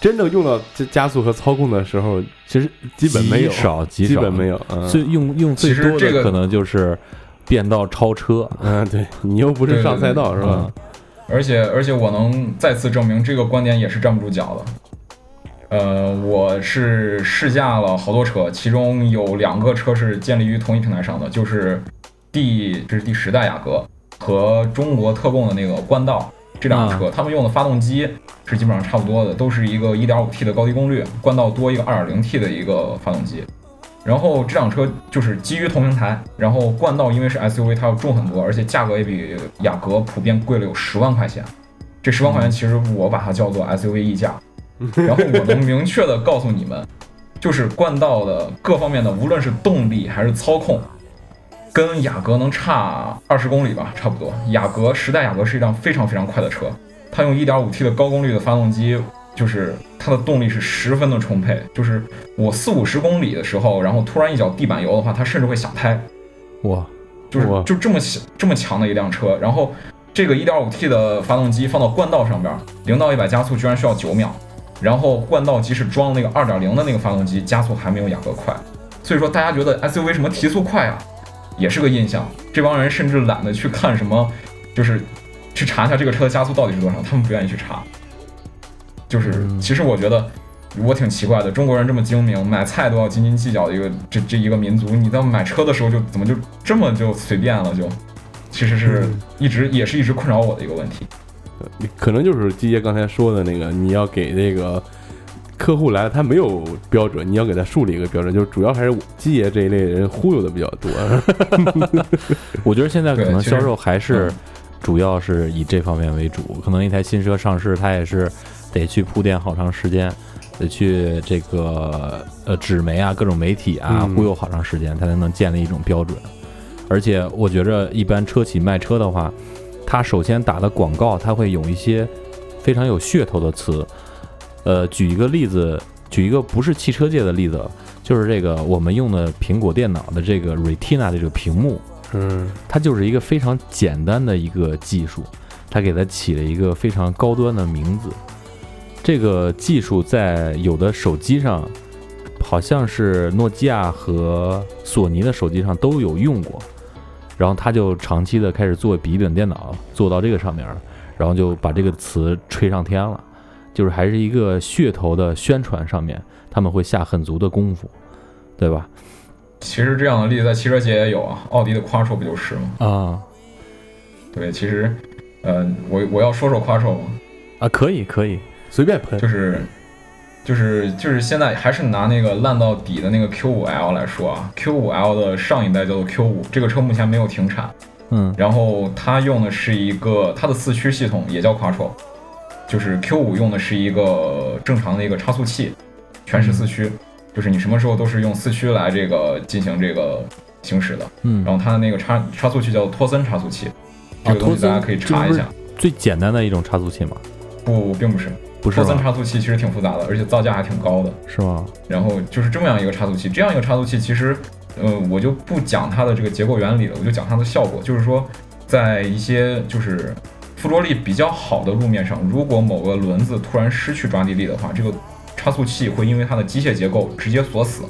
真正用到这加速和操控的时候，其实基本没有极少，极少，基本没有。嗯最用用最其实这个多的可能就是变道超车，嗯，对你又不是上赛道是吧嗯？而且而且我能再次证明这个观点也是站不住脚的。呃，我是试驾了好多车，其中有两个车是建立于同一平台上的，就是第这是第十代雅阁和中国特供的那个冠道这辆车，他们用的发动机是基本上差不多的，都是一个 1.5T 的高低功率，冠道多一个 2.0T 的一个发动机。然后这辆车就是基于同平台，然后冠道因为是 SUV，它要重很多，而且价格也比雅阁普遍贵了有十万块钱。这十万块钱其实我把它叫做 SUV 溢价。然后我能明确的告诉你们，就是冠道的各方面的，无论是动力还是操控，跟雅阁能差二十公里吧，差不多。雅阁时代雅阁是一辆非常非常快的车，它用 1.5T 的高功率的发动机，就是它的动力是十分的充沛。就是我四五十公里的时候，然后突然一脚地板油的话，它甚至会响胎。哇，就是就这么小这么强的一辆车，然后这个 1.5T 的发动机放到冠道上边，零到一百加速居然需要九秒，然后冠道即使装那个2.0的那个发动机，加速还没有雅阁快，所以说大家觉得 SUV 什么提速快啊，也是个印象。这帮人甚至懒得去看什么，就是去查一下这个车的加速到底是多少，他们不愿意去查。就是嗯其实我觉得。我挺奇怪的，中国人这么精明，买菜都要斤斤计较的一个这这一个民族，你在买车的时候就怎么就这么就随便了就，其实是嗯一直也是一直困扰我的一个问题。可能就是基爷刚才说的那个，你要给那个客户来了，他没有标准，你要给他树立一个标准，就是主要还是基爷这一类人忽悠的比较多。[LAUGHS] 我觉得现在可能销售还是嗯主要是以这方面为主，可能一台新车上市，它也是得去铺垫好长时间，得去这个呃纸媒啊、各种媒体啊嗯忽悠好长时间，它才能建立一种标准。而且我觉着，一般车企卖车的话，它首先打的广告，它会有一些非常有噱头的词。呃，举一个例子，举一个不是汽车界的例子，就是这个我们用的苹果电脑的这个 Retina 的这个屏幕，嗯它就是一个非常简单的一个技术，它给它起了一个非常高端的名字。这个技术在有的手机上，好像是诺基亚和索尼的手机上都有用过，然后他就长期的开始做笔记本电脑，做到这个上面了，然后就把这个词吹上天了，就是还是一个噱头的宣传上面，他们会下很足的功夫，对吧？其实这样的例子在汽车界也有啊，奥迪的 Quattro 不就是吗？啊对，其实，呃，我我要说说 Quattro 吗？啊，可以可以，随便喷就。是就是就是现在还是拿那个烂到底的那个 Q5L 来说啊，Q5L 的上一代叫做 Q5，这个车目前没有停产，嗯然后它用的是一个它的四驱系统也叫 Quattro，就是 Q 五用的是一个正常的一个差速器，全时四驱，就是你什么时候都是用四驱来这个进行这个行驶的。嗯然后它的那个差差速器叫托森差速器，这个东西大家可以查一下。最简单的一种差速器吗，不，并不是，不是？托森差速器其实挺复杂的，而且造价还挺高的。是吗？然后就是这么样一个差速器，这样一个差速器其实，呃，我就不讲它的这个结构原理了，我就讲它的效果。就是说，在一些就是附着力比较好的路面上，如果某个轮子突然失去抓地力的话，这个差速器会因为它的机械结构直接锁死，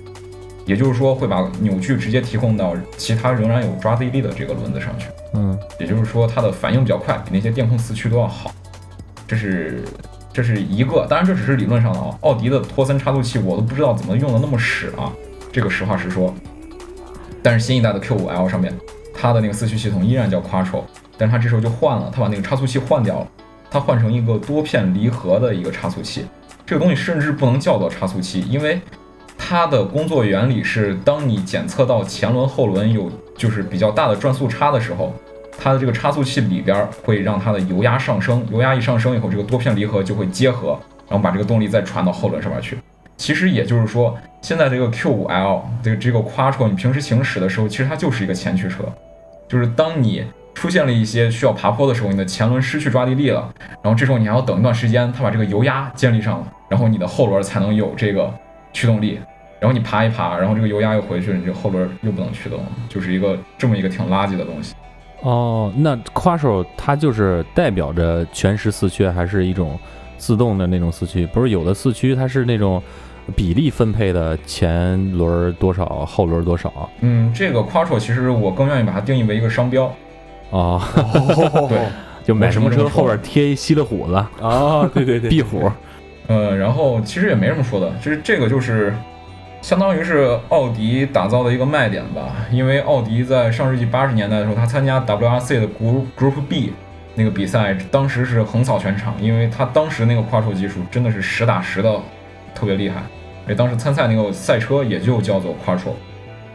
也就是说会把扭矩直接提供到其他仍然有抓地力的这个轮子上去。嗯也就是说它的反应比较快，比那些电控四驱都要好。这是这是一个，当然这只是理论上的啊。奥迪的托森差速器我都不知道怎么用的那么屎啊，这个实话实说。但是新一代的 Q5L 上面，它的那个四驱系统依然叫 Quattro，但是它这时候就换了，它把那个差速器换掉了，它换成一个多片离合的一个差速器。这个东西甚至不能叫做差速器，因为它的工作原理是，当你检测到前轮后轮有就是比较大的转速差的时候，它的这个差速器里边会让它的油压上升，油压一上升以后，这个多片离合就会结合，然后把这个动力再传到后轮上面去。其实也就是说，现在这个 Q5L 这个这个 Quattro，你平时行驶的时候，其实它就是一个前驱车，就是当你出现了一些需要爬坡的时候，你的前轮失去抓地力了，然后这时候你还要等一段时间，它把这个油压建立上了，然后你的后轮才能有这个驱动力，然后你爬一爬，然后这个油压又回去了，你这后轮又不能驱动了，就是一个这么一个挺垃圾的东西。哦，那 Quattro 它就是代表着全时四驱，还是一种自动的那种四驱？不是有的四驱它是那种比例分配的，前轮多少，后轮多少？嗯，这个 Quattro 其实我更愿意把它定义为一个商标。[LAUGHS] 哦，对，就买什么车后边贴一吸了虎子、啊，对对对，[LAUGHS] 壁虎。呃，然后其实也没什么说的，就是这个就是相当于是奥迪打造的一个卖点吧。因为奥迪在上世纪八十年代的时候，他参加 WRC 的 Group Group B 那个比赛，当时是横扫全场，因为他当时那个 Quattro 技术真的是实打实的特别厉害。而当时参赛那个赛车也就叫做 Quattro，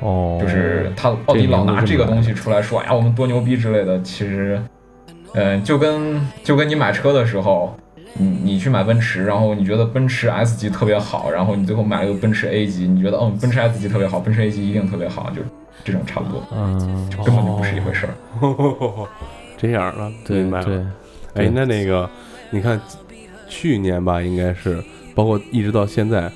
哦，就是他奥迪老拿这个东西出来说，哎呀，我们多牛逼之类的。其实，嗯、就跟就跟你买车的时候，你你去买奔驰，然后你觉得奔驰 S 级特别好，然后你最后买了个奔驰 A 级，你觉得嗯，奔驰 S 级特别好，奔驰 A 级一定特别好，就这种差不多，嗯，就根本就不是一回事儿。[LAUGHS] 这样了，对明白了。对，哎，那那个，你看，去年吧，应该是，包括一直到现在，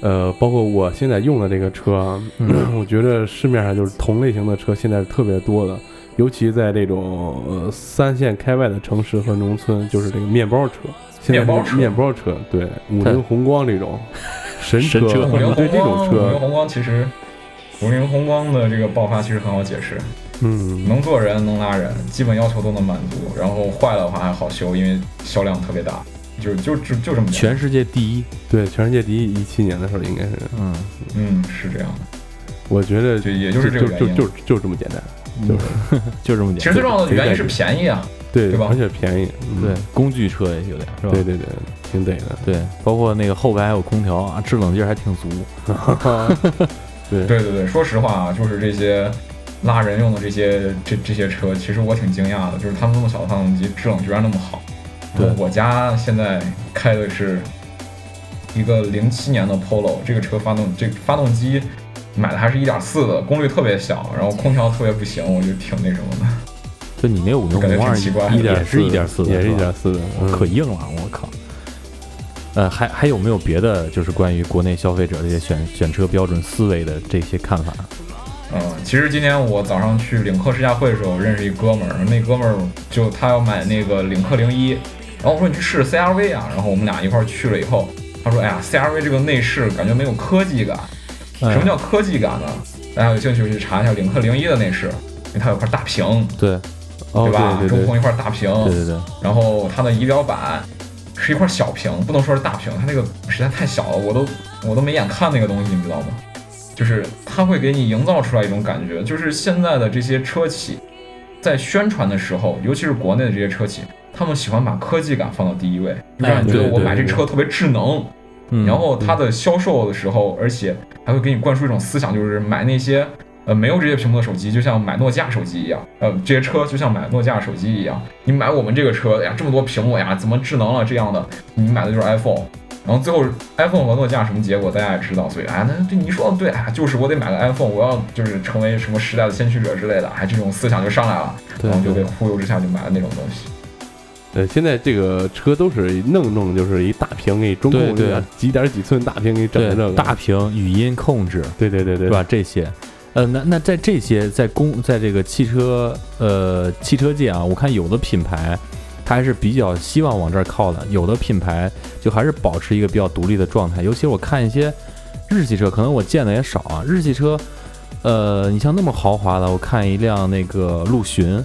呃，包括我现在用的这个车 [CLEARS THROAT] 我觉得市面上就是同类型的车现在是特别多的，尤其在这种呃三线开外的城市和农村，就是这个面包车，现在面包车。面包车，对，五菱宏光这种神神车。五菱对这种车，五菱，宏光其实。五菱宏光的这个爆发其实很好解释，嗯，能坐人能拉人，基本要求都能满足，然后坏了的话还好修，因为销量特别大，就就就就这么简单全世界第一。对，全世界第一，一七年的时候应该是，嗯，嗯是这样的，我觉得就也就是这个原因。就就就就这么简单，就是 [LAUGHS] 就这么简单。其实最重要的原因是便宜啊，对对吧而且便宜，嗯对，工具车也有点是吧？对对对，挺得的。对，包括那个后排还有空调啊，制冷劲儿还挺足。[LAUGHS] [LAUGHS] 对对对对，说实话啊，就是这些拉人用的这些这这些车，其实我挺惊讶的，就是他们那么小的发动机，制冷居然那么好。对我家现在开的是一个零七年的 Polo，这个车发动这发动机买的还是一点四的，功率特别小，然后空调特别不行，我就挺那什么的。就你那五菱感觉宏光挺奇怪也点是一点四的，也是一吧点四可硬了，我靠！呃，还还有没有别的，就是关于国内消费者这些选选车标准思维的这些看法？嗯，其实今天我早上去领克试驾会的时候，认识一哥们儿，那哥们儿就他要买那个领克零一，然后我说你去试试 CRV 啊，然后我们俩一块儿去了以后，他说哎呀，CRV 这个内饰感觉没有科技感，哎什么叫科技感呢？大家有兴趣去查一下领克零一的内饰，因为它有块大屏，对？对对对，中控一块大屏，对对对，然后它的仪表板是一块小屏，不能说是大屏，它那个实在太小了，我都我都没眼看那个东西，你知道吗？就是它会给你营造出来一种感觉，就是现在的这些车企在宣传的时候，尤其是国内的这些车企，他们喜欢把科技感放到第一位，就让你觉得我买这车特别智能。嗯，然后它的销售的时候，而且还会给你灌输一种思想，就是买那些呃没有这些屏幕的手机，就像买诺基亚手机一样，呃，这些车就像买诺基亚手机一样。你买我们这个车，哎呀，这么多屏幕哎呀，怎么智能了这样的？你买的就是 iPhone。然后最后 iPhone 和诺基亚什么结果大家也知道，所以哎，那对你说的对，哎，就是我得买个 iPhone，我要就是成为什么时代的先驱者之类的，哎，这种思想就上来了，然后就被忽悠之下就买了那种东西。呃，现在这个车都是弄弄，就是一大屏给你中控对对几点几寸大屏给你整对的这个，大屏语音控制对对对对是吧？这些，呃，那那在这些在公在这个汽车呃汽车界啊，我看有的品牌它还是比较希望往这儿靠的，有的品牌就还是保持一个比较独立的状态。尤其是我看一些日系车，可能我见的也少啊，日系车，呃，你像那么豪华的，我看一辆那个陆巡，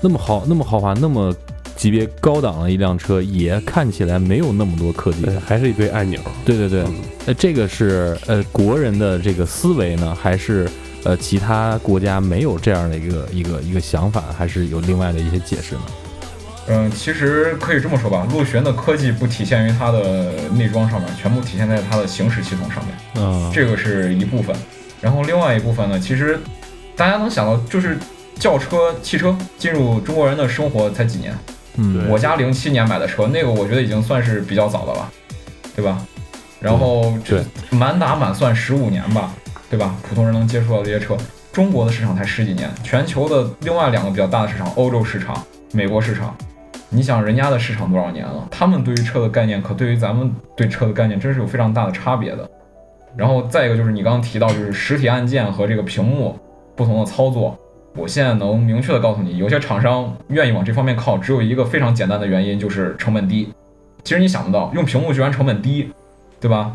那么豪那么豪华那么级别高档的一辆车，也看起来没有那么多科技，。还是一堆按钮。对对对，嗯呃，这个是呃国人的这个思维呢，还是呃其他国家没有这样的一个一个一个想法，还是有另外的一些解释呢？嗯，其实可以这么说吧，陆巡的科技不体现于它的内装上面，全部体现在它的行驶系统上面，嗯，这个是一部分。然后另外一部分呢，其实大家能想到，就是轿车、汽车进入中国人的生活才几年，嗯我家零七年买的车，那个我觉得已经算是比较早的了，对吧？然后对满打满算十五年吧，对吧？普通人能接触到这些车，中国的市场才十几年，全球的另外两个比较大的市场，欧洲市场、美国市场，你想人家的市场多少年了？他们对于车的概念，可对于咱们对车的概念，真是有非常大的差别的。然后再一个就是你刚刚提到，就是实体按键和这个屏幕不同的操作。我现在能明确的告诉你，有些厂商愿意往这方面靠，只有一个非常简单的原因，就是成本低。其实你想不到，用屏幕居然成本低，对吧？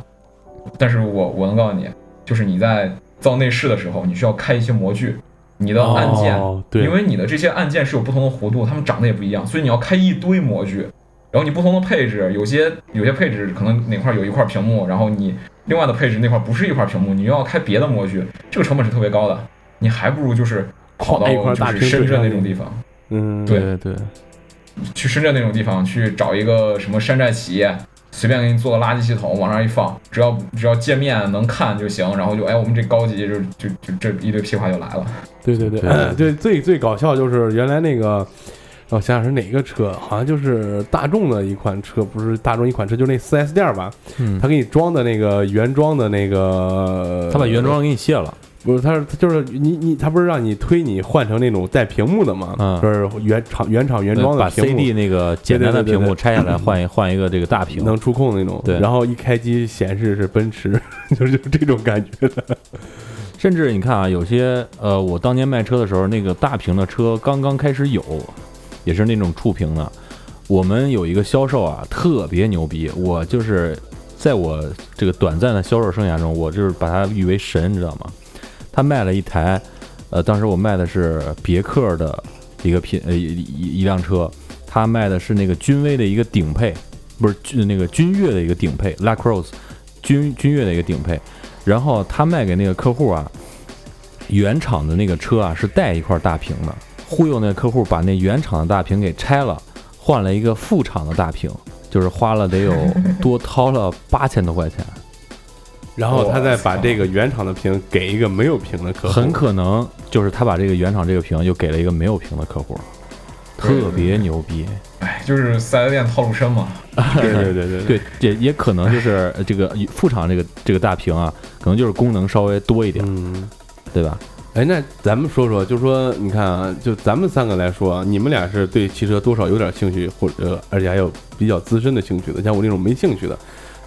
但是我我能告诉你，就是你在造内饰的时候，你需要开一些模具，你的按键，哦对因为你的这些按键是有不同的弧度，它们长得也不一样，所以你要开一堆模具。然后你不同的配置，有些有些配置可能哪块有一块屏幕，然后你另外的配置那块不是一块屏幕，你又要开别的模具，这个成本是特别高的。你还不如就是跑到一块大屏就是深圳那种地方，嗯，对对对，去深圳那种地方去找一个什么山寨企业，随便给你做个垃圾系统往上一放，只要只要界面能看就行，然后就哎我们这高级就就就这一堆屁话就来了。对对对对对，最最搞笑就是原来那个，我想想是哪个车，好像就是大众的一款车，不是大众一款车，就是那四 S 店吧，嗯他，给你装的那个原装的那个，他把原装给你卸了，不是，他是就是你你他不是让你推你换成那种带屏幕的嘛，嗯就是原厂原厂原装的把屏幕 CD 那个简单的屏幕拆下来，换一 [COUGHS] 换一个这个大屏。能触控的那种，对然后一开机显示是奔驰，就 [LAUGHS] 是就是这种感觉的，甚至你看啊，有些呃，我当年卖车的时候，那个大屏的车刚刚开始有，也是那种触屏的。我们有一个销售啊，特别牛逼，我就是在我这个短暂的销售生涯中，我就是把他誉为神，你知道吗？他卖了一台，呃，当时我卖的是别克的一个品呃一一辆车，他卖的是那个君威的一个顶配，不是那个君越的一个顶配，Lacrosse 君君越的一个顶配。然后他卖给那个客户啊，原厂的那个车啊是带一块大屏的，忽悠那个客户把那原厂的大屏给拆了，换了一个副厂的大屏，就是花了得有多掏了八千多块钱，然后他再把这个原厂的屏给一个没有屏的客户，很可能就是他把这个原厂这个屏又给了一个没有屏的客户，特别牛逼。哎，就是四 S 店套路深嘛。对对对对对，也也可能就是呃这个副厂这个这个大屏啊，可能就是功能稍微多一点，嗯。对吧？哎，那咱们说说，就说你看啊，就咱们三个来说啊，你们俩是对汽车多少有点兴趣，或者而且还有比较资深的兴趣的，像我这种没兴趣的，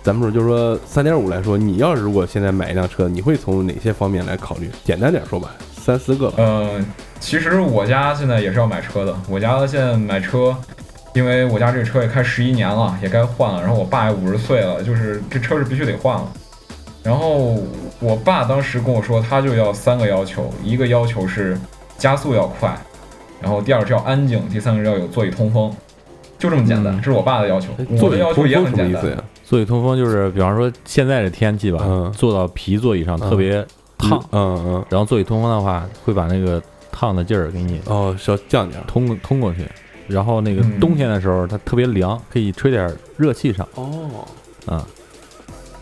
咱们说就是说三点五来说，你要是如果现在买一辆车，你会从哪些方面来考虑？简单点说吧，三四个吧。嗯，其实我家现在也是要买车的。我家现在买车，因为我家这个车也开十一年了，也该换了。然后我爸也五十岁了，就是这车是必须得换了。然后我爸当时跟我说，他就要三个要求，一个要求是加速要快，然后第二是要安静，第三个是要有座椅通风，就这么简单。嗯这是我爸的要求。我的要求也很简单。座椅通风就是，比方说现在这天气吧，嗯坐到皮座椅上特别烫，嗯嗯，然后座椅通风的话，会把那个烫的劲儿给你哦，是要降点儿。通通过去。然后那个嗯冬天的时候，它特别凉，可以吹点热气上哦，啊。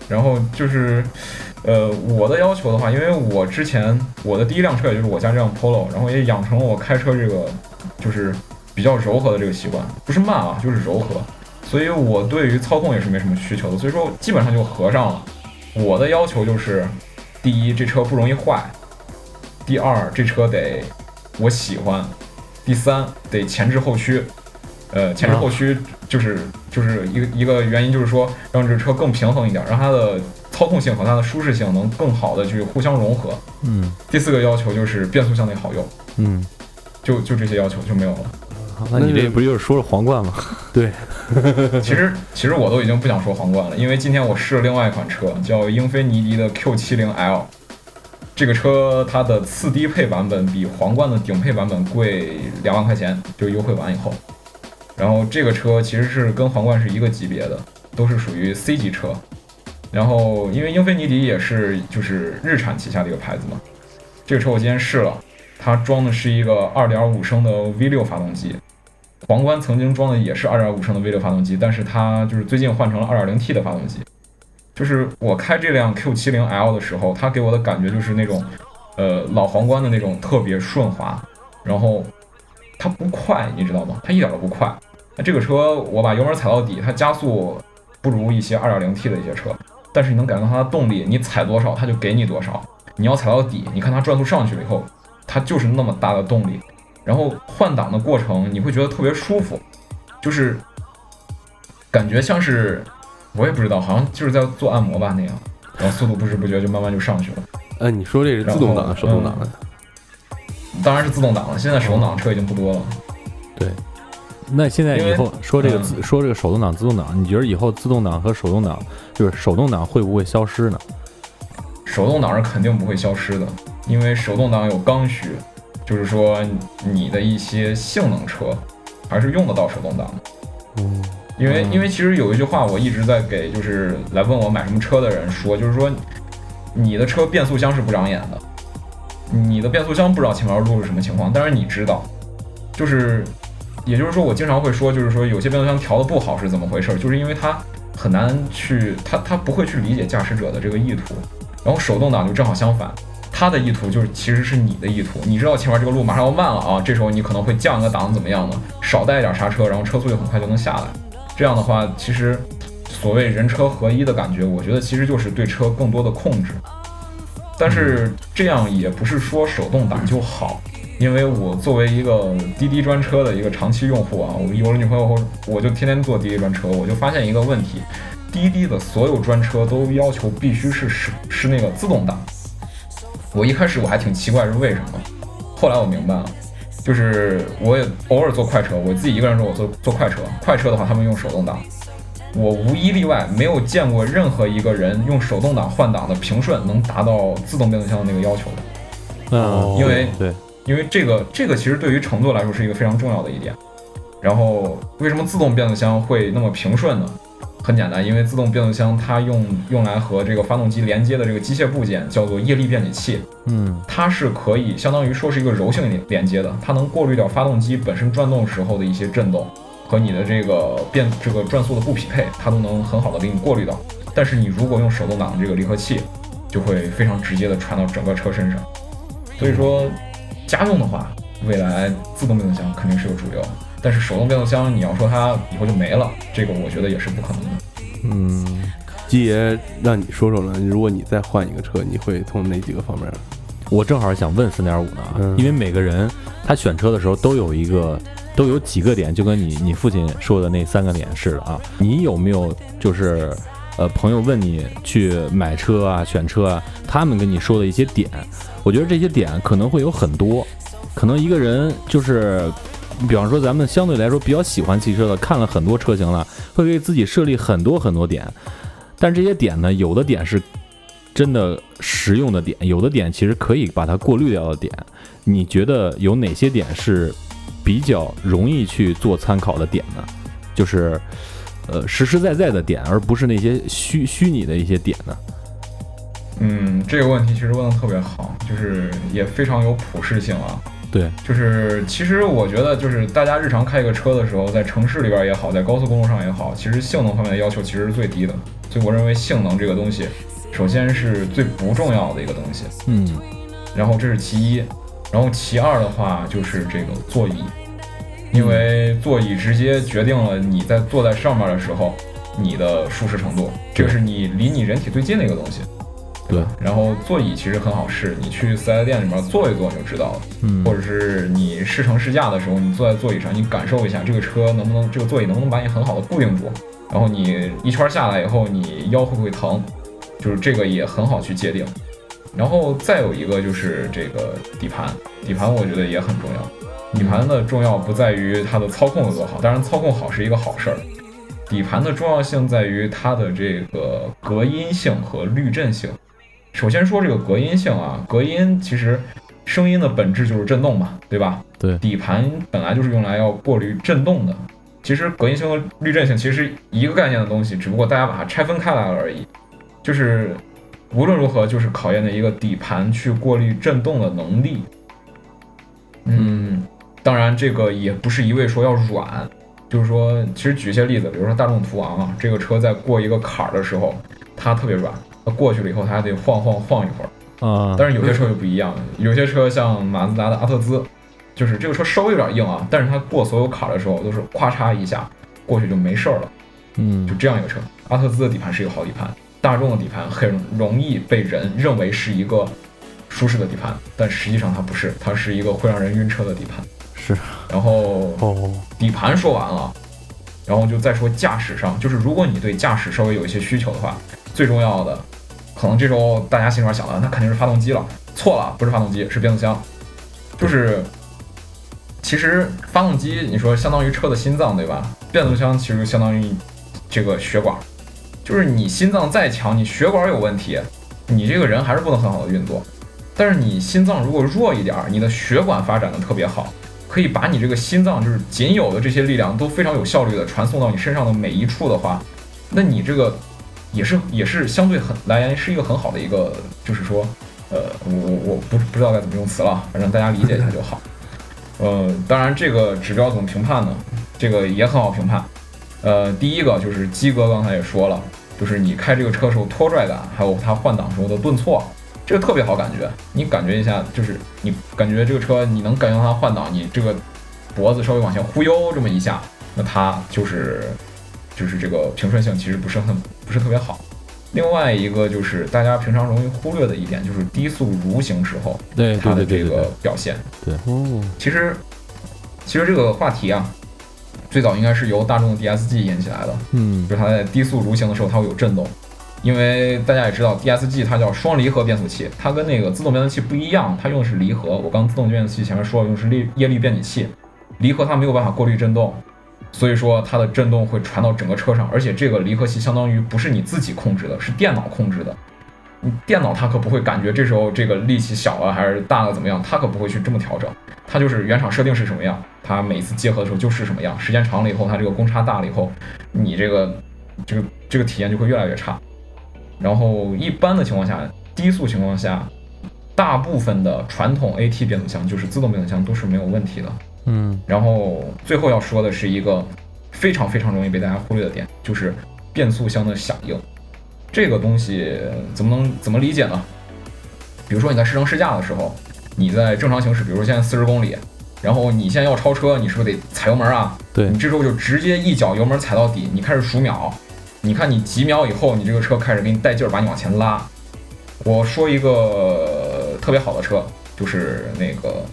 然后就是，呃，我的要求的话，因为我之前我的第一辆车也就是我家这辆 Polo，然后也养成了我开车这个就是比较柔和的这个习惯，不是慢啊，就是柔和，所以我对于操控也是没什么需求的，所以说基本上就合上了。我的要求就是，第一，这车不容易坏；第二，这车得我喜欢；第三，得前置后驱。呃，前置后驱就是就是一个一个原因，就是说让这车更平衡一点，让它的操控性和它的舒适性能更好的去互相融合。嗯第四个要求就是变速箱得好用，嗯，就就这些要求就没有了。那你这不就是说了皇冠吗？[LAUGHS] 对 [LAUGHS] 其实其实我都已经不想说皇冠了，因为今天我试了另外一款车，叫英菲尼迪的 Q70L。这个车它的次低配版本比皇冠的顶配版本贵两万块钱，就优惠完以后。然后这个车其实是跟皇冠是一个级别的，都是属于 C 级车。然后因为英菲尼迪也是就是日产旗下的一个牌子嘛，这个车我今天试了，它装的是一个2.5升的 V6 发动机，皇冠曾经装的也是2.5升的 V6 发动机，但是它就是最近换成了 2.0T 的发动机。就是我开这辆 Q70L 的时候，它给我的感觉就是那种，呃，老皇冠的那种特别顺滑，然后它不快，你知道吗？它一点都不快。那这个车我把油门踩到底，它加速不如一些 2.0T 的一些车，但是你能感觉到它的动力，你踩多少它就给你多少。你要踩到底，你看它转速上去了以后，它就是那么大的动力。然后换挡的过程你会觉得特别舒服，就是感觉像是我也不知道，好像就是在做按摩吧那样，然后速度不知不觉就慢慢就上去了。呃，你说这是自动挡的、手动挡的？当然是自动挡了，现在手动挡车已经不多了。对，那现在以后说这个自、嗯说这个手动挡、自动挡，你觉得以后自动挡和手动挡，就是手动挡会不会消失呢？手动挡是肯定不会消失的，因为手动挡有刚需，就是说你的一些性能车还是用得到手动挡的。嗯，因为嗯因为其实有一句话我一直在给就是来问我买什么车的人说，就是说你的车变速箱是不长眼的，你的变速箱不知道前面路是什么情况，但是你知道，就是也就是说我经常会说，就是说有些变速箱调的不好是怎么回事，就是因为它很难去它它不会去理解驾驶者的这个意图，然后手动挡就正好相反。他的意图就是其实是你的意图，你知道前面这个路马上要慢了啊，这时候你可能会降一个档怎么样的，少带一点刹车，然后车速就很快就能下来。这样的话，其实所谓人车合一的感觉，我觉得其实就是对车更多的控制。但是这样也不是说手动挡就好，因为我作为一个滴滴专车的一个长期用户啊，我有了女朋友后，我就天天坐滴滴专车，我就发现一个问题，滴滴的所有专车都要求必须是是是那个自动挡。我一开始我还挺奇怪是为什么，后来我明白了，就是我也偶尔坐快车，我自己一个人的时候我坐坐快车，快车的话他们用手动挡，我无一例外没有见过任何一个人用手动挡换挡的平顺能达到自动变速箱的那个要求的。嗯，因为对，因为这个这个其实对于乘坐来说是一个非常重要的一点。然后为什么自动变速箱会那么平顺呢？很简单，因为自动变速箱它用用来和这个发动机连接的这个机械部件叫做液力变矩器，嗯它是可以相当于说是一个柔性连连接的，它能过滤掉发动机本身转动时候的一些震动和你的这个变这个转速的不匹配，它都能很好的给你过滤到。但是你如果用手动挡的这个离合器，就会非常直接的传到整个车身上。所以说，家用的话，未来自动变速箱肯定是个主流，但是手动变速箱你要说它以后就没了，这个我觉得也是不可能的。嗯，基爷让你说说呢，如果你再换一个车，你会从哪几个方面？我正好想问三点五呢因为每个人他选车的时候都有一个都有几个点，就跟你你父亲说的那三个点似的啊。你有没有就是呃朋友问你去买车啊、选车啊，他们跟你说的一些点？我觉得这些点可能会有很多，可能一个人就是。比方说，咱们相对来说比较喜欢汽车的，看了很多车型了，会给自己设立很多很多点，但这些点呢，有的点是真的实用的点，有的点其实可以把它过滤掉的点。你觉得有哪些点是比较容易去做参考的点呢？就是呃实实在在的点，而不是那些虚虚拟的一些点呢？嗯，这个问题其实问的特别好，就是也非常有普适性啊。对，就是其实我觉得，就是大家日常开一个车的时候，在城市里边也好，在高速公路上也好，其实性能方面的要求其实是最低的。所以我认为性能这个东西，首先是最不重要的一个东西，嗯然后这是其一，然后其二的话就是这个座椅，因为座椅直接决定了你在坐在上面的时候你的舒适程度，这个是你离你人体最近的一个东西。对，然后座椅其实很好试，你去四 S 店里面坐一坐你就知道了。嗯或者是你试乘试驾的时候，你坐在座椅上，你感受一下这个车能不能，这个座椅能不能把你很好的固定住，然后你一圈下来以后，你腰会不会疼，就是这个也很好去界定。然后再有一个就是这个底盘，底盘我觉得也很重要。底盘的重要不在于它的操控有多好，当然操控好是一个好事儿。底盘的重要性在于它的这个隔音性和滤震性。首先说这个隔音性啊，隔音其实声音的本质就是震动嘛，对吧？对底盘本来就是用来要过滤震动的。其实隔音性和滤震性其实是一个概念的东西，只不过大家把它拆分开来了而已。就是无论如何，就是考验的一个底盘去过滤震动的能力。嗯，当然这个也不是一味说要软，就是说，其实举一些例子，比如说大众途昂啊，这个车在过一个坎儿的时候，它特别软，它过去了以后，它还得晃晃晃一会儿。啊，但是有些车就不一样，有些车像马自达的阿特兹，就是这个车稍微有点硬啊，但是它过所有坎儿的时候都是咔嚓一下过去就没事儿了，嗯就这样一个车。阿特兹的底盘是一个好底盘，大众的底盘很容易被人认为是一个舒适的底盘，但实际上它不是，它是一个会让人晕车的底盘。是，然后哦，底盘说完了，然后就再说驾驶上，就是如果你对驾驶稍微有一些需求的话，最重要的，可能这时候大家心里面想的，那肯定是发动机了。错了，不是发动机，是变速箱。就是，其实发动机你说相当于车的心脏，对吧？变速箱其实相当于这个血管，就是你心脏再强，你血管有问题，你这个人还是不能很好的运作。但是你心脏如果弱一点儿，你的血管发展的特别好，可以把你这个心脏就是仅有的这些力量都非常有效率的传送到你身上的每一处的话，那你这个也是也是相对很来言是一个很好的一个，就是说，呃，我我我不不知道该怎么用词了，反正大家理解一下就好。[LAUGHS] 呃，当然这个指标怎么评判呢？这个也很好评判。呃，第一个就是鸡哥刚才也说了，就是你开这个车时候拖拽感，还有它换挡时候的顿挫，这个特别好感觉。你感觉一下，就是你感觉这个车，你能感觉到它换挡，你这个脖子稍微往前忽悠这么一下，那它就是就是这个平顺性其实不是很不是特别好。另外一个就是大家平常容易忽略的一点，就是低速蠕行时候对它的这个对对对对，表现。哦，其实，其实这个话题啊，最早应该是由大众的 DSG 引起来的，嗯就是它在低速蠕行的时候它会有震动。因为大家也知道，DSG 它叫双离合变速器，它跟那个自动变速器不一样，它用的是离合。我刚自动变速器前面说了，用的是力液力变矩器，离合它没有办法过滤震动，所以说它的震动会传到整个车上，而且这个离合器相当于不是你自己控制的，是电脑控制的。你电脑它可不会感觉这时候这个力气小了还是大了怎么样，它可不会去这么调整，它就是原厂设定是什么样，它每次结合的时候就是什么样。时间长了以后，它这个公差大了以后，你这个这个这个体验就会越来越差。然后一般的情况下，低速情况下，大部分的传统 AT 变速箱就是自动变速箱都是没有问题的。嗯然后最后要说的是一个非常非常容易被大家忽略的点，就是变速箱的响应。这个东西怎么能怎么理解呢？比如说你在试乘试驾的时候，你在正常行驶，比如说现在四十公里，然后你现在要超车，你是不是得踩油门啊？对你这时候就直接一脚油门踩到底，你开始数秒，你看你几秒以后，你这个车开始给你带劲儿，把你往前拉。我说一个特别好的车，就是那个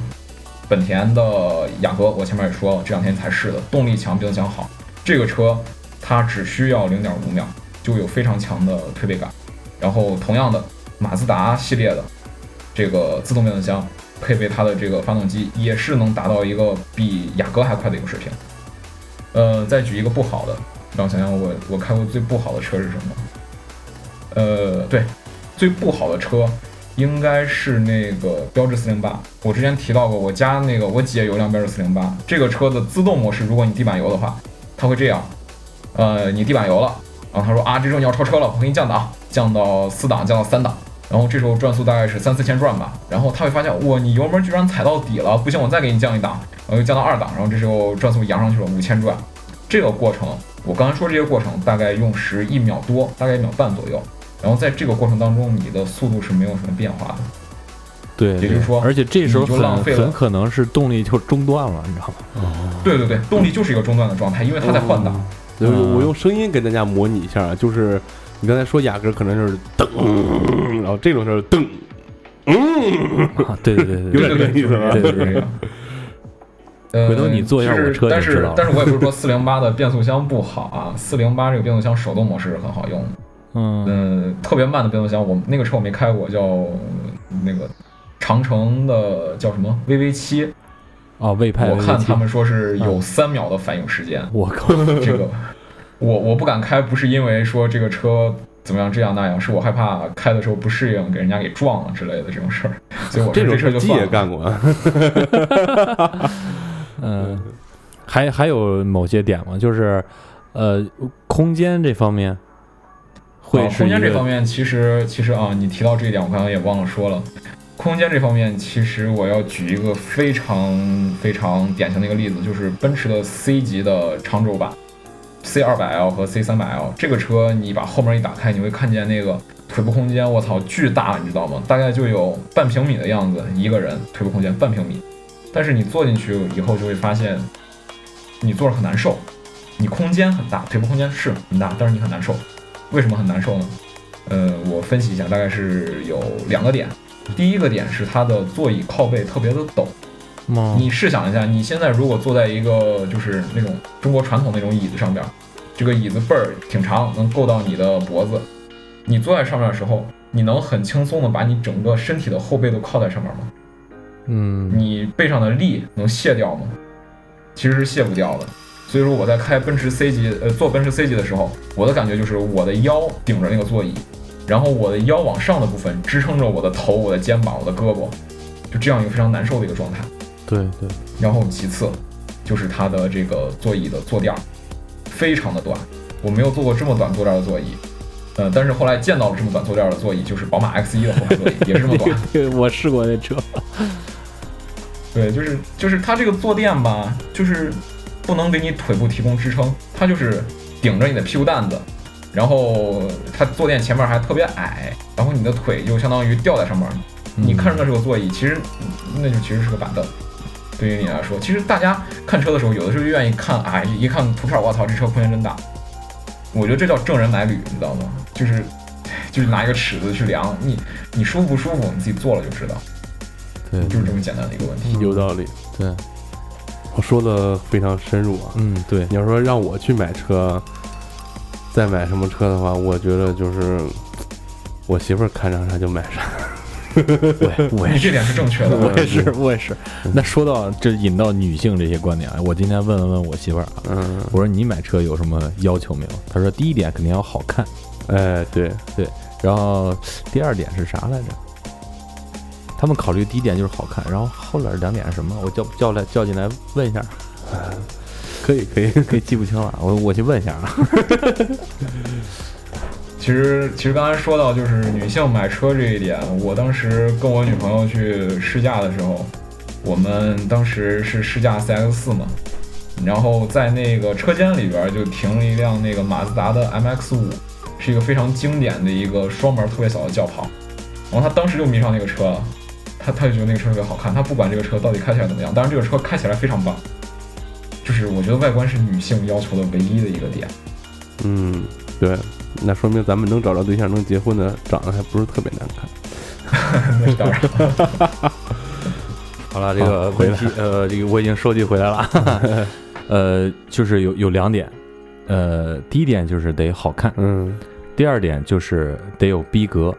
本田的雅阁，我前面也说了，这两天才试的，动力强，变速箱好。这个车它只需要零点五秒就有非常强的推背感。然后同样的，马自达系列的这个自动变速箱配备它的这个发动机，也是能达到一个比雅阁还快的一个水平。呃，再举一个不好的，让我想想我我开过最不好的车是什么？呃，对，最不好的车应该是那个标致四零八。我之前提到过，我家那个我姐有辆标致四零八，这个车的自动模式，如果你地板油的话，它会这样，呃，你地板油了，然后他说啊，这时候你要超车了，我给你降档，降到四档，降到三档。然后这时候转速大概是三四千转吧，然后他会发现，哇，你油门居然踩到底了，不行，我再给你降一档，然后又降到二档，然后这时候转速扬上去了五千转。这个过程，我刚才说这些过程大概用时一秒多，大概一秒半左右。然后在这个过程当中，你的速度是没有什么变化的。对，也就是说而且这时候很很可能是动力就中断了，你知道吗？哦对对对，动力就是一个中断的状态，因为它在换挡。就是嗯我用声音给大家模拟一下啊，就是你刚才说雅阁可能就是噔，然后这种就是噔，嗯，啊对对对 [LAUGHS] 有对点这个意思吧？对对就是这样。呃 [LAUGHS] 回头你坐一下我车就但是知道了但是我也不是说四零八的变速箱不好啊，四零八这个变速箱手动模式是很好用的。嗯。嗯，特别慢的变速箱，我那个车我没开过，叫那个长城的叫什么 VV 七，啊，魏派我看 VV7 他们说是有三秒的反应时间。我靠，这个我我不敢开，不是因为说这个车怎么样这样那样，是我害怕开的时候不适应，给人家给撞了之类的这种事儿，所以我说这车就算了。也干过，[LAUGHS] 嗯，还还有某些点吗？就是呃，空间这方面会啊空间这方面，其实其实啊，你提到这一点，我刚刚也忘了说了。空间这方面，其实我要举一个非常非常典型的一个例子，就是奔驰的 C 级的长轴版，C 二百 L 和 C 三百 L 这个车，你把后门一打开，你会看见那个腿部空间，我操，巨大，你知道吗？大概就有半平米的样子，一个人腿部空间半平米。但是你坐进去以后，就会发现你坐着很难受，你空间很大，腿部空间是很大，但是你很难受。为什么很难受呢？呃，我分析一下，大概是有两个点。第一个点是它的座椅靠背特别的陡，你试想一下，你现在如果坐在一个就是那种中国传统那种椅子上边，这个椅子背儿挺长，能够到你的脖子。你坐在上面的时候，你能很轻松的把你整个身体的后背都靠在上面吗？嗯，你背上的力能卸掉吗？其实是卸不掉的。所以说我在开奔驰 C 级，呃，坐奔驰 C 级的时候，我的感觉就是我的腰顶着那个座椅，然后我的腰往上的部分支撑着我的头、我的肩膀、我的胳膊，就这样一个非常难受的一个状态。对对，然后其次就是它的这个座椅的坐垫儿非常的短，我没有坐过这么短坐垫儿的座椅。呃，但是后来见到了这么短坐垫儿的座椅，就是宝马 X1 的后排座椅，也是这么短。对，[LAUGHS] 我试过那车。对，就是就是它这个坐垫吧，就是不能给你腿部提供支撑，它就是顶着你的屁股蛋子，然后它坐垫前面还特别矮，然后你的腿就相当于吊在上面。你看着那是个座椅，其实那就其实是个板凳。对于你来说，其实大家看车的时候，有的时候愿意看，哎，一看图片，我操，这车空间真大。我觉得这叫正人买履，你知道吗？就是就是拿一个尺子去量，你你舒服不舒服，你自己坐了就知道，对，就是这么简单的一个问题。有道理。对，我说的非常深入啊。嗯，对，你要说让我去买车，再买什么车的话，我觉得就是我媳妇儿看上啥就买啥。[LAUGHS] 我我也是，这点是正确的。我也是，我也是。那说到这引到女性这些观点，我今天问了问我媳妇儿啊，嗯，我说你买车有什么要求没有？她说第一点肯定要好看，哎，对对，然后第二点是啥来着？他们考虑第一点就是好看，然后后边两点是什么？我叫叫来叫进来问一下，可以可以。[LAUGHS] 可以记不清了，我我去问一下啊。[LAUGHS] 其实，其实刚才说到就是女性买车这一点，我当时跟我女朋友去试驾的时候，我们当时是试驾 CX 四嘛，然后在那个车间里边就停了一辆那个马自达的 MX 五，是一个非常经典的一个双门特别小的轿跑，然后他当时就迷上那个车了，他他就觉得那个车特别好看，他不管这个车到底开起来怎么样，当然这个车开起来非常棒，就是我觉得外观是女性要求的唯一的一个点。嗯，对，那说明咱们能找着对象能结婚的，长得还不是特别难看。[LAUGHS] 那是当然，[LAUGHS] 好了，这个回来问题，呃，这个我已经收集回来了。呃，就是有有两点，呃，第一点就是得好看，嗯，第二点就是得有逼格，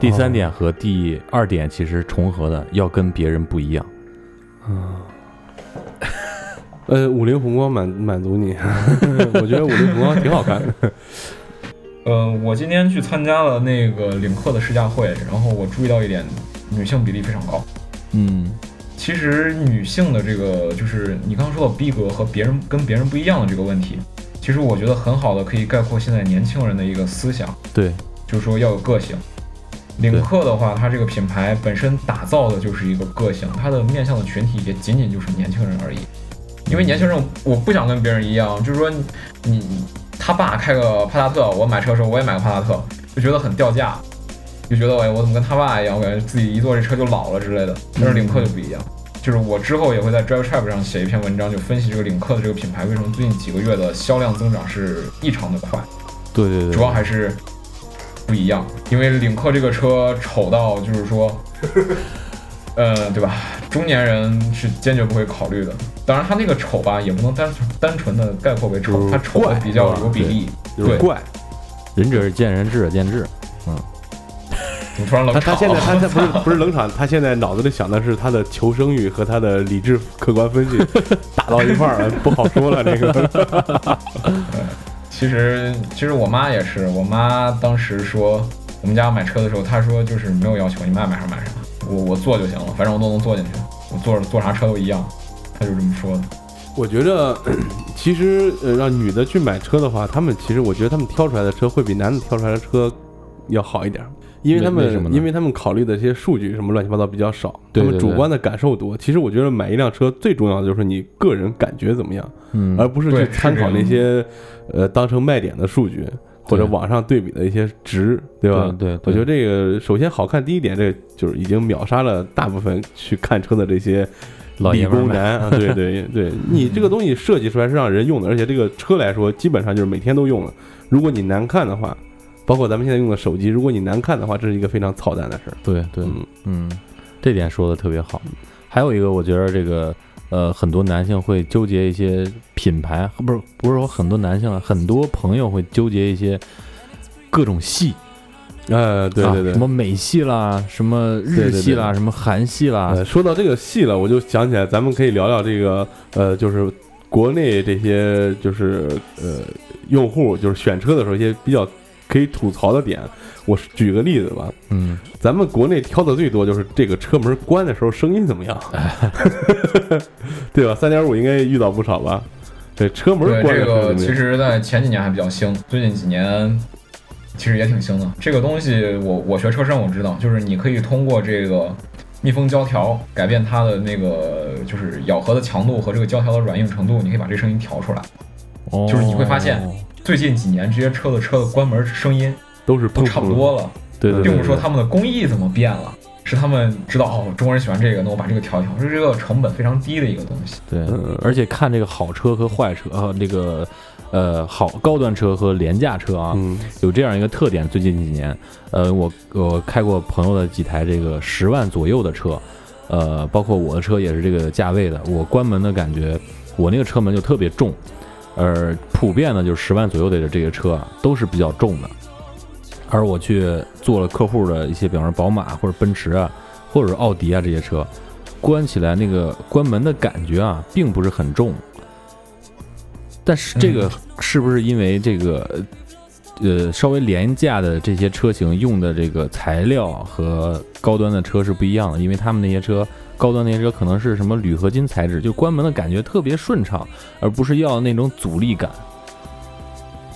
第三点和第二点其实重合的，要跟别人不一样。呃，五菱宏光满满足你，[LAUGHS] 我觉得五菱宏光挺好看的。[LAUGHS] 呃，我今天去参加了那个领克的试驾会，然后我注意到一点，女性比例非常高。嗯，其实女性的这个就是你刚刚说的逼格和别人跟别人不一样的这个问题，其实我觉得很好的可以概括现在年轻人的一个思想，对，就是说要有个性。领克的话，它这个品牌本身打造的就是一个个性，它的面向的群体也仅仅就是年轻人而已。因为年轻人，我不想跟别人一样，就是说你你他爸开个帕萨特，我买车的时候我也买个帕萨特，就觉得很掉价，就觉得哎我怎么跟他爸一样，我感觉自己一坐这车就老了之类的。但是领克就不一样，就是我之后也会在 Drive Trap 上写一篇文章，就分析这个领克的这个品牌为什么最近几个月的销量增长是异常的快。对对对，主要还是不一样，因为领克这个车丑到就是说，[LAUGHS] 呃，对吧？中年人是坚决不会考虑的。当然，它那个丑吧，也不能单纯单纯的概括为丑，就是它丑的比较有比例。对就是怪。仁者见仁，智者见智。怎么突然冷他场他现在他？他不是不是冷场，他现在脑子里想的是他的求生欲和他的理智客观分析 [LAUGHS] 打到一块儿了，不好说了。这个 [LAUGHS] 其实其实我妈也是，我妈当时说我们家买车的时候，她说就是没有要求，你爱买啥买啥，我我坐就行了，反正我都能坐进去，我坐坐啥车都一样，她就这么说的。我觉得其实呃让女的去买车的话，她们其实我觉得她们挑出来的车会比男的挑出来的车要好一点。因为他们因为他们考虑的这些数据什么乱七八糟比较少，他们主观的感受多。其实我觉得买一辆车最重要的就是你个人感觉怎么样，嗯，而不是去参考那些呃当成卖点的数据或者网上对比的一些值，对吧？对对，我觉得这个首先好看，第一点，这个就是已经秒杀了大部分去看车的这些理工男啊，对对 [LAUGHS] 对，你这个东西设计出来是让人用的，而且这个车来说，基本上就是每天都用的。如果你难看的话，包括咱们现在用的手机，如果你难看的话，这是一个非常操蛋的事儿。对对，嗯。嗯，这点说的特别好。还有一个，我觉得这个呃，很多男性会纠结一些品牌，不是不是说很多男性啊，很多朋友会纠结一些各种系，呃，对对对。啊什，么美系啦，什么日系啦，什么韩系啦，呃，说到这个系了，我就想起来，咱们可以聊聊这个，呃，就是国内这些就是呃用户就是选车的时候一些比较可以吐槽的点。我举个例子吧，嗯，咱们国内挑的最多就是这个车门关的时候声音怎么样，[LAUGHS] 对吧？三点五应该遇到不少吧？对，车门对这？个其实，在前几年还比较兴，最近几年其实也挺兴的。这个东西我我学车身我知道，就是你可以通过这个密封胶条改变它的那个就是咬合的强度和这个胶条的软硬程度，你可以把这声音调出来。哦就是你会发现最近几年这些车的车的关门声音都是都差不多了，对对对，并不是说他们的工艺怎么变了。是他们知道哦，中国人喜欢这个，那我把这个调一调，这是这个成本非常低的一个东西。对嗯，而且看这个好车和坏车，呃，这个呃好高端车和廉价车啊，嗯有这样一个特点。最近几年，呃，我我开过朋友的几台这个十万左右的车，呃，包括我的车也是这个价位的。我关门的感觉，我那个车门就特别重，而普遍呢，就是十万左右的这些车啊，都是比较重的。而我去做了客户的一些，比方说宝马或者奔驰啊，或者是奥迪啊这些车，关起来那个关门的感觉啊，并不是很重。但是这个是不是因为这个呃稍微廉价的这些车型用的这个材料和高端的车是不一样的？因为他们那些车高端那些车可能是什么铝合金材质，就关门的感觉特别顺畅，而不是要那种阻力感。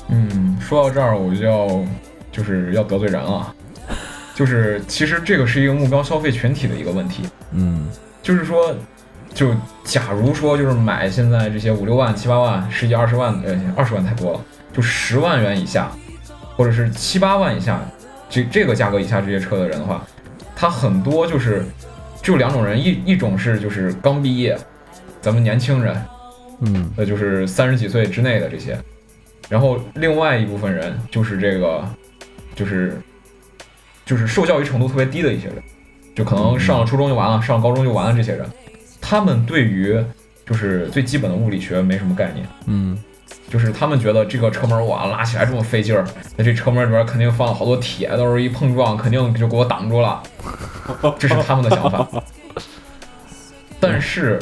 嗯，说到这儿我就要就是要得罪人了，就是其实这个是一个目标消费群体的一个问题，嗯。就是说，就假如说就是买现在这些五六万、七八万、十几二十万，呃，二十万太多了，就十万元以下，或者是七八万以下，这这个价格以下这些车的人的话，他很多就是就两种人，一一种是就是刚毕业，咱们年轻人，嗯。那就是三十几岁之内的这些，然后另外一部分人就是这个，就是就是受教育程度特别低的一些人，就可能上了初中就完了，上了高中就完了这些人，他们对于就是最基本的物理学没什么概念，嗯就是他们觉得这个车门哇拉起来这么费劲儿，那这车门里边肯定放了好多铁，到时候一碰撞肯定就给我挡住了，[LAUGHS] 这是他们的想法。但是，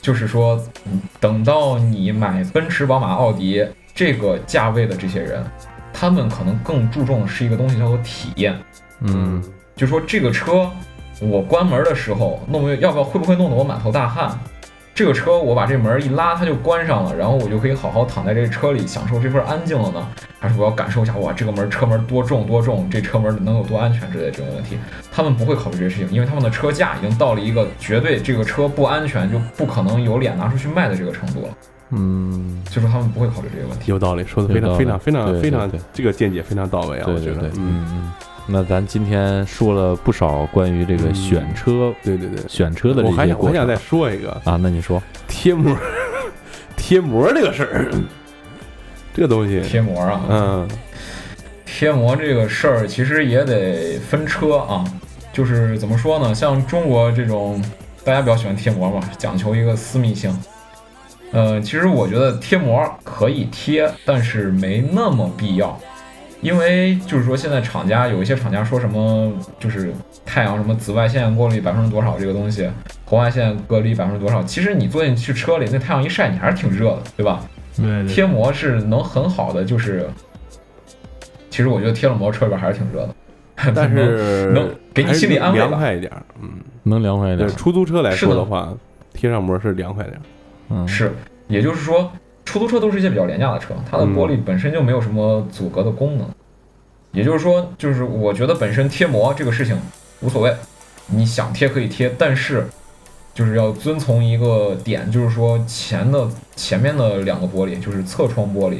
就是说，嗯等到你买奔驰、宝马、奥迪这个价位的这些人，他们可能更注重的是一个东西叫做体验，嗯就说这个车我关门的时候弄要不要会不会弄得我满头大汗？这个车我把这门一拉，它就关上了，然后我就可以好好躺在这个车里享受这份安静了呢？还是我要感受一下哇，这个门车门多重多重，这车门能有多安全之类的这种问题？他们不会考虑这些事情，因为他们的车价已经到了一个绝对这个车不安全就不可能有脸拿出去卖的这个程度了，嗯，所以说他们不会考虑这些问题。有道理，说的非常非常非常非常对，这个见解非常到位啊，我觉得嗯嗯。那咱今天说了不少关于这个嗯选车、对对对。选车的这我还些过程想我还想再说一个啊，那你说，贴膜，贴膜这个事儿，这个东西，贴膜啊，嗯贴膜这个事儿其实也得分车啊，就是怎么说呢？像中国这种大家比较喜欢贴膜嘛，讲求一个私密性。呃，其实我觉得贴膜可以贴，但是没那么必要，因为就是说现在厂家有一些厂家说什么就是太阳什么紫外线过滤百分之多少这个东西，红外线隔离百分之多少，其实你坐进去车里，那太阳一晒，你还是挺热的，对吧？对贴膜是能很好的，就是其实我觉得贴了膜车里边还是挺热的，[LAUGHS] 但是能给你心理安慰吧。凉快一点儿，嗯，能凉快一对点，出租车来说的话，贴上膜是凉快点。儿，嗯，是，也就是说，出租车都是一些比较廉价的车，它的玻璃嗯本身就没有什么阻隔的功能。也就是说，就是我觉得本身贴膜这个事情无所谓，你想贴可以贴，但是就是要遵从一个点，就是说前的前面的两个玻璃，就是侧窗玻璃，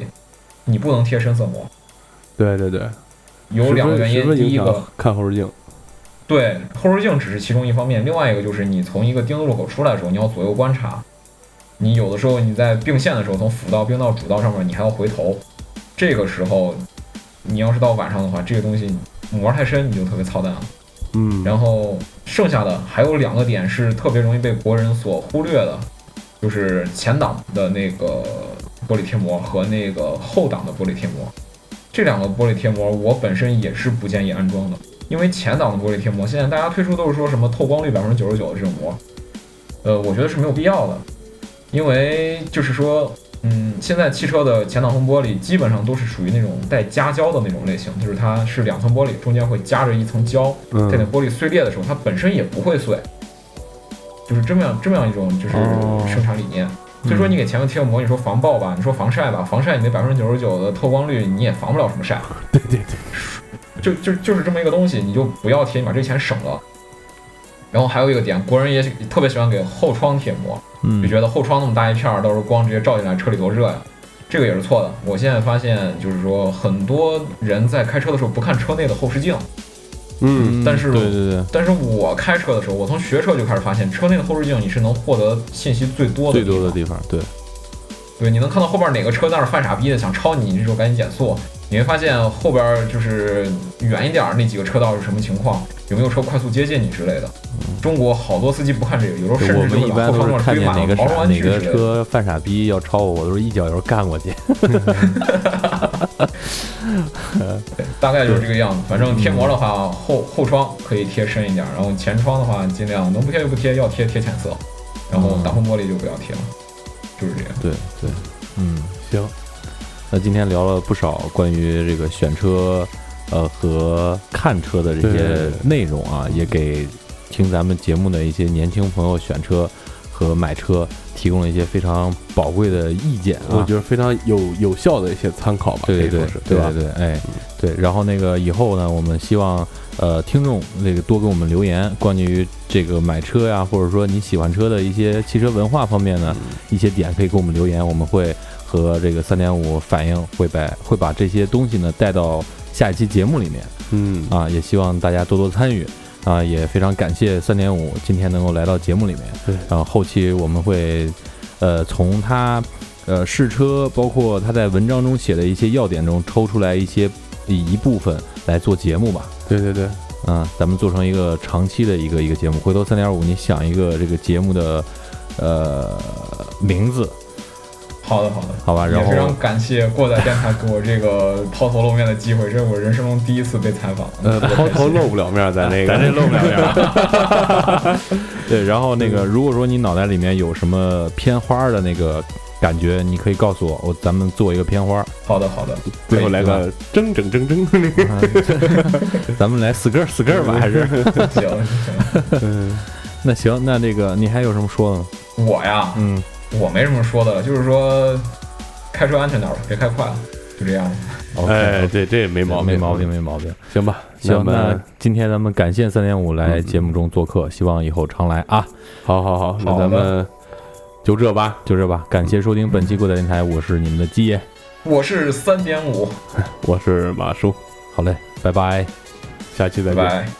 你不能贴深色膜。对对对，有两个原因，第一个，看后视镜，对，后视镜只是其中一方面，另外一个就是你从一个丁字路口出来的时候，你要左右观察。你有的时候你在并线的时候，从辅道并到主道上面，你还要回头，这个时候你要是到晚上的话，这个东西膜太深，你就特别操蛋了。嗯，然后剩下的还有两个点是特别容易被国人所忽略的，就是前挡的那个玻璃贴膜和那个后挡的玻璃贴膜。这两个玻璃贴膜我本身也是不建议安装的，因为前挡的玻璃贴膜现在大家推出都是说什么透光率百分之九十九的这种膜，呃，我觉得是没有必要的，因为就是说。嗯，现在汽车的前挡风玻璃基本上都是属于那种带夹胶的那种类型，就是它是两层玻璃，中间会夹着一层胶，在那玻璃碎裂的时候，它本身也不会碎，就是这么样这么样一种就是生产理念。所以说你给前面贴个膜，你说防爆吧，你说防晒吧，防晒你那百分之九十九的透光率你也防不了什么晒。[LAUGHS] 对对对，就就就是这么一个东西，你就不要贴，你把这钱省了。然后还有一个点，国人也特别喜欢给后窗贴膜。就觉得后窗那么大一片儿，到时候光直接照进来，车里多热呀，这个也是错的。我现在发现，就是说很多人在开车的时候不看车内的后视镜，嗯，但是对对对，但是我开车的时候，我从学车就开始发现，车内的后视镜你是能获得信息最多的最多的地方，对，对，你能看到后边哪个车在那犯傻逼的想超你，你这时候赶紧减速。你会发现后边就是远一点那几个车道是什么情况，有没有车快速接近你之类的。中国好多司机不看这个，有时候甚至一般都是看见哪个傻哪个车犯傻逼要超我，我都是一脚油干过去。[LAUGHS] 大概就是这个样子。反正贴膜的话，后后窗可以贴深一点，然后前窗的话尽量能不贴就不贴，要贴贴浅色，然后挡风玻璃就不要贴了，就是这样。对对，嗯，行。那今天聊了不少关于这个选车，呃和看车的这些内容啊，也给听咱们节目的一些年轻朋友选车和买车提供了一些非常宝贵的意见啊，我觉得非常有有效的一些参考吧，对对对，对吧？对，哎，对。然后那个以后呢，我们希望呃听众那个多给我们留言，关于这个买车呀，或者说你喜欢车的一些汽车文化方面呢一些点，可以给我们留言，我们会。和这个三点五反应会把会把这些东西呢带到下一期节目里面，嗯。啊，也希望大家多多参与。啊，也非常感谢三点五今天能够来到节目里面，对，然后后期我们会呃从他呃试车，包括他在文章中写的一些要点中抽出来一些一部分来做节目吧，对对对，嗯，咱们做成一个长期的一个一个节目，回头三点五你想一个这个节目的呃名字。好的，好的，好吧。然后也非常感谢过载电台给我这个抛头露面的机会，这是我人生中第一次被采访。呃，抛头露不了面，咱那个，咱这露不了面。[LAUGHS] 对，然后那个，如果说你脑袋里面有什么偏花的那个感觉，你可以告诉我，我咱们做一个片花。好的，好的。最后来个铮铮铮铮那个，[LAUGHS] 咱们来四个四个吧，还是？行行。[LAUGHS] 嗯，那行，那这个你还有什么说的吗？我呀，嗯。我没什么说的了，就是说开车安全点吧，别开快了，就这样。哎，这这没毛病，没毛病，没毛病。行吧，行，那今天咱们感谢三点五来节目中做客，希望以后常来啊。好好好，那咱们就这吧，就这吧。感谢收听本期过载电台，我是你们的鸡爷，[LAUGHS] 我是三点五，[LAUGHS] 我是马叔。好嘞，拜拜，下期再见。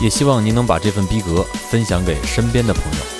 也希望您能把这份逼格分享给身边的朋友。